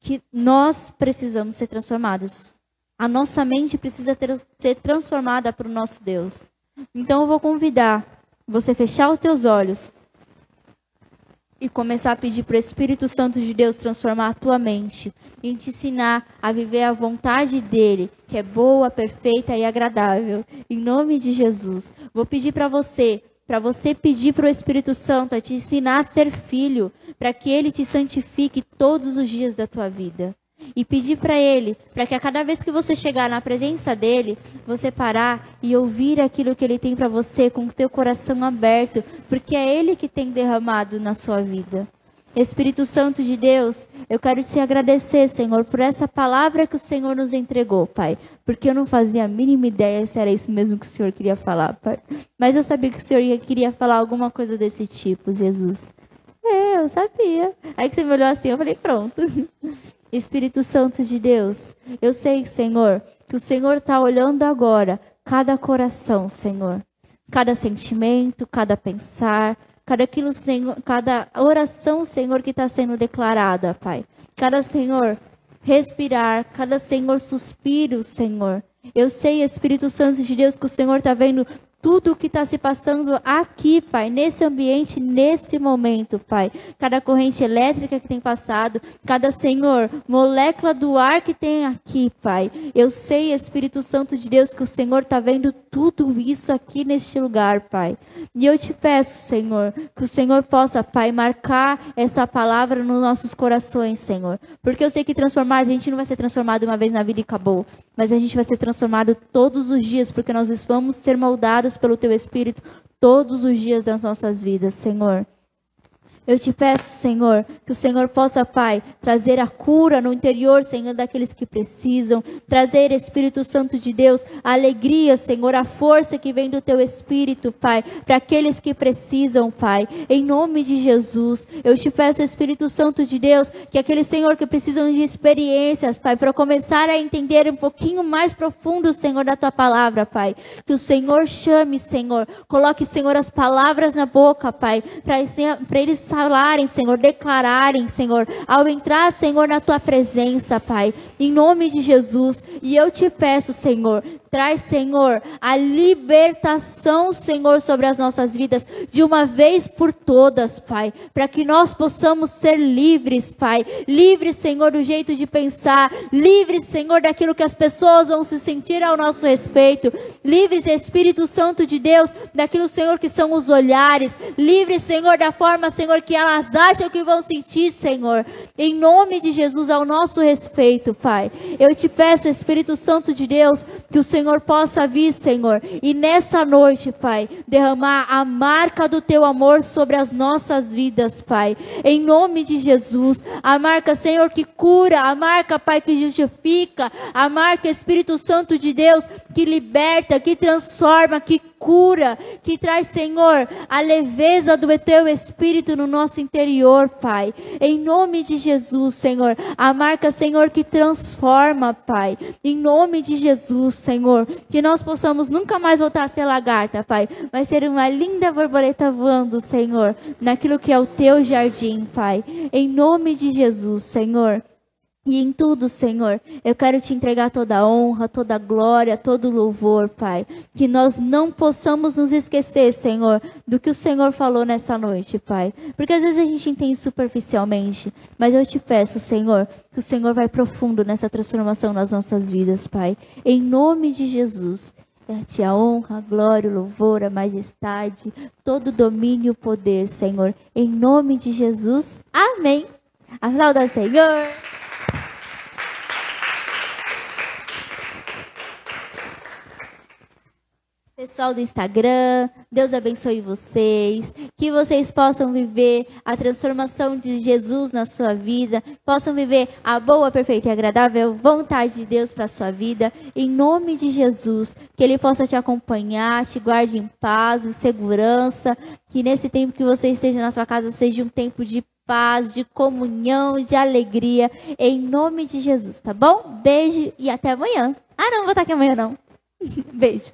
S1: que nós precisamos ser transformados. A nossa mente precisa ter, ser transformada para o nosso Deus. Então eu vou convidar você fechar os teus olhos e começar a pedir para o Espírito Santo de Deus transformar a tua mente e te ensinar a viver a vontade dele, que é boa, perfeita e agradável. Em nome de Jesus. Vou pedir para você, para você pedir para o Espírito Santo a te ensinar a ser filho, para que ele te santifique todos os dias da tua vida e pedir para Ele, para que a cada vez que você chegar na presença dele, você parar e ouvir aquilo que Ele tem para você com o teu coração aberto, porque é Ele que tem derramado na sua vida. Espírito Santo de Deus, eu quero te agradecer, Senhor, por essa palavra que o Senhor nos entregou, Pai. Porque eu não fazia a mínima ideia se era isso mesmo que o Senhor queria falar, Pai. Mas eu sabia que o Senhor queria falar alguma coisa desse tipo, Jesus. É, eu sabia. Aí que você me olhou assim, eu falei, pronto. Espírito Santo de Deus, eu sei, Senhor, que o Senhor está olhando agora cada coração, Senhor. Cada sentimento, cada pensar, cada, aquilo, Senhor, cada oração, Senhor, que está sendo declarada, Pai. Cada, Senhor, respirar, cada, Senhor, suspiro, Senhor. Eu sei, Espírito Santo de Deus, que o Senhor está vendo tudo o que está se passando aqui, Pai, nesse ambiente, nesse momento, Pai. Cada corrente elétrica que tem passado, cada Senhor, molécula do ar que tem aqui, Pai. Eu sei, Espírito Santo de Deus, que o Senhor está vendo tudo isso aqui neste lugar, Pai. E eu te peço, Senhor, que o Senhor possa, Pai, marcar essa palavra nos nossos corações, Senhor. Porque eu sei que transformar, a gente não vai ser transformado uma vez na vida e acabou. Mas a gente vai ser transformado todos os dias, porque nós vamos ser moldados pelo teu Espírito todos os dias das nossas vidas, Senhor. Eu te peço, Senhor, que o Senhor possa, Pai, trazer a cura no interior, Senhor, daqueles que precisam, trazer, Espírito Santo de Deus, a alegria, Senhor, a força que vem do Teu Espírito, Pai, para aqueles que precisam, Pai, em nome de Jesus. Eu te peço, Espírito Santo de Deus, que aqueles, Senhor, que precisam de experiências, Pai, para começar a entender um pouquinho mais profundo, Senhor, da Tua palavra, Pai, que o Senhor chame, Senhor, coloque, Senhor, as palavras na boca, Pai, para eles falarem, Senhor, declararem, Senhor, ao entrar, Senhor, na tua presença, Pai, em nome de Jesus. E eu te peço, Senhor, traz, Senhor, a libertação, Senhor, sobre as nossas vidas, de uma vez por todas, Pai, para que nós possamos ser livres, Pai, livres, Senhor, do jeito de pensar, livres, Senhor, daquilo que as pessoas vão se sentir ao nosso respeito, livres, Espírito Santo de Deus, daquilo, Senhor, que são os olhares, livres, Senhor, da forma, Senhor, que elas acham que vão sentir, Senhor. Em nome de Jesus, ao nosso respeito, Pai. Eu te peço, Espírito Santo de Deus, que o Senhor possa vir, Senhor, e nessa noite, Pai, derramar a marca do teu amor sobre as nossas vidas, Pai. Em nome de Jesus, a marca, Senhor, que cura, a marca, Pai, que justifica, a marca, Espírito Santo de Deus, que liberta, que transforma, que cura, que traz, Senhor, a leveza do teu Espírito no nosso interior, Pai. Em nome de Jesus, Senhor. A marca, Senhor, que transforma, Pai. Em nome de Jesus, Senhor. Que nós possamos nunca mais voltar a ser lagarta, Pai. Mas ser uma linda borboleta voando, Senhor. Naquilo que é o teu jardim, Pai. Em nome de Jesus, Senhor. E em tudo, Senhor, eu quero te entregar toda a honra, toda a glória, todo o louvor, Pai. Que nós não possamos nos esquecer, Senhor, do que o Senhor falou nessa noite, Pai. Porque às vezes a gente entende superficialmente, mas eu te peço, Senhor, que o Senhor vai profundo nessa transformação nas nossas vidas, Pai. Em nome de Jesus. É-te a honra, a glória, o louvor, a majestade, todo o domínio e o poder, Senhor. Em nome de Jesus. Amém. Aplauda, Senhor. Pessoal do Instagram, Deus abençoe vocês, que vocês possam viver a transformação de Jesus na sua vida, possam viver a boa, perfeita e agradável vontade de Deus para a sua vida, em nome de Jesus, que Ele possa te acompanhar, te guarde em paz, em segurança, que nesse tempo que você esteja na sua casa seja um tempo de paz, de comunhão, de alegria, em nome de Jesus, tá bom? Beijo e até amanhã. Ah, não, vou estar aqui amanhã não. Beijo.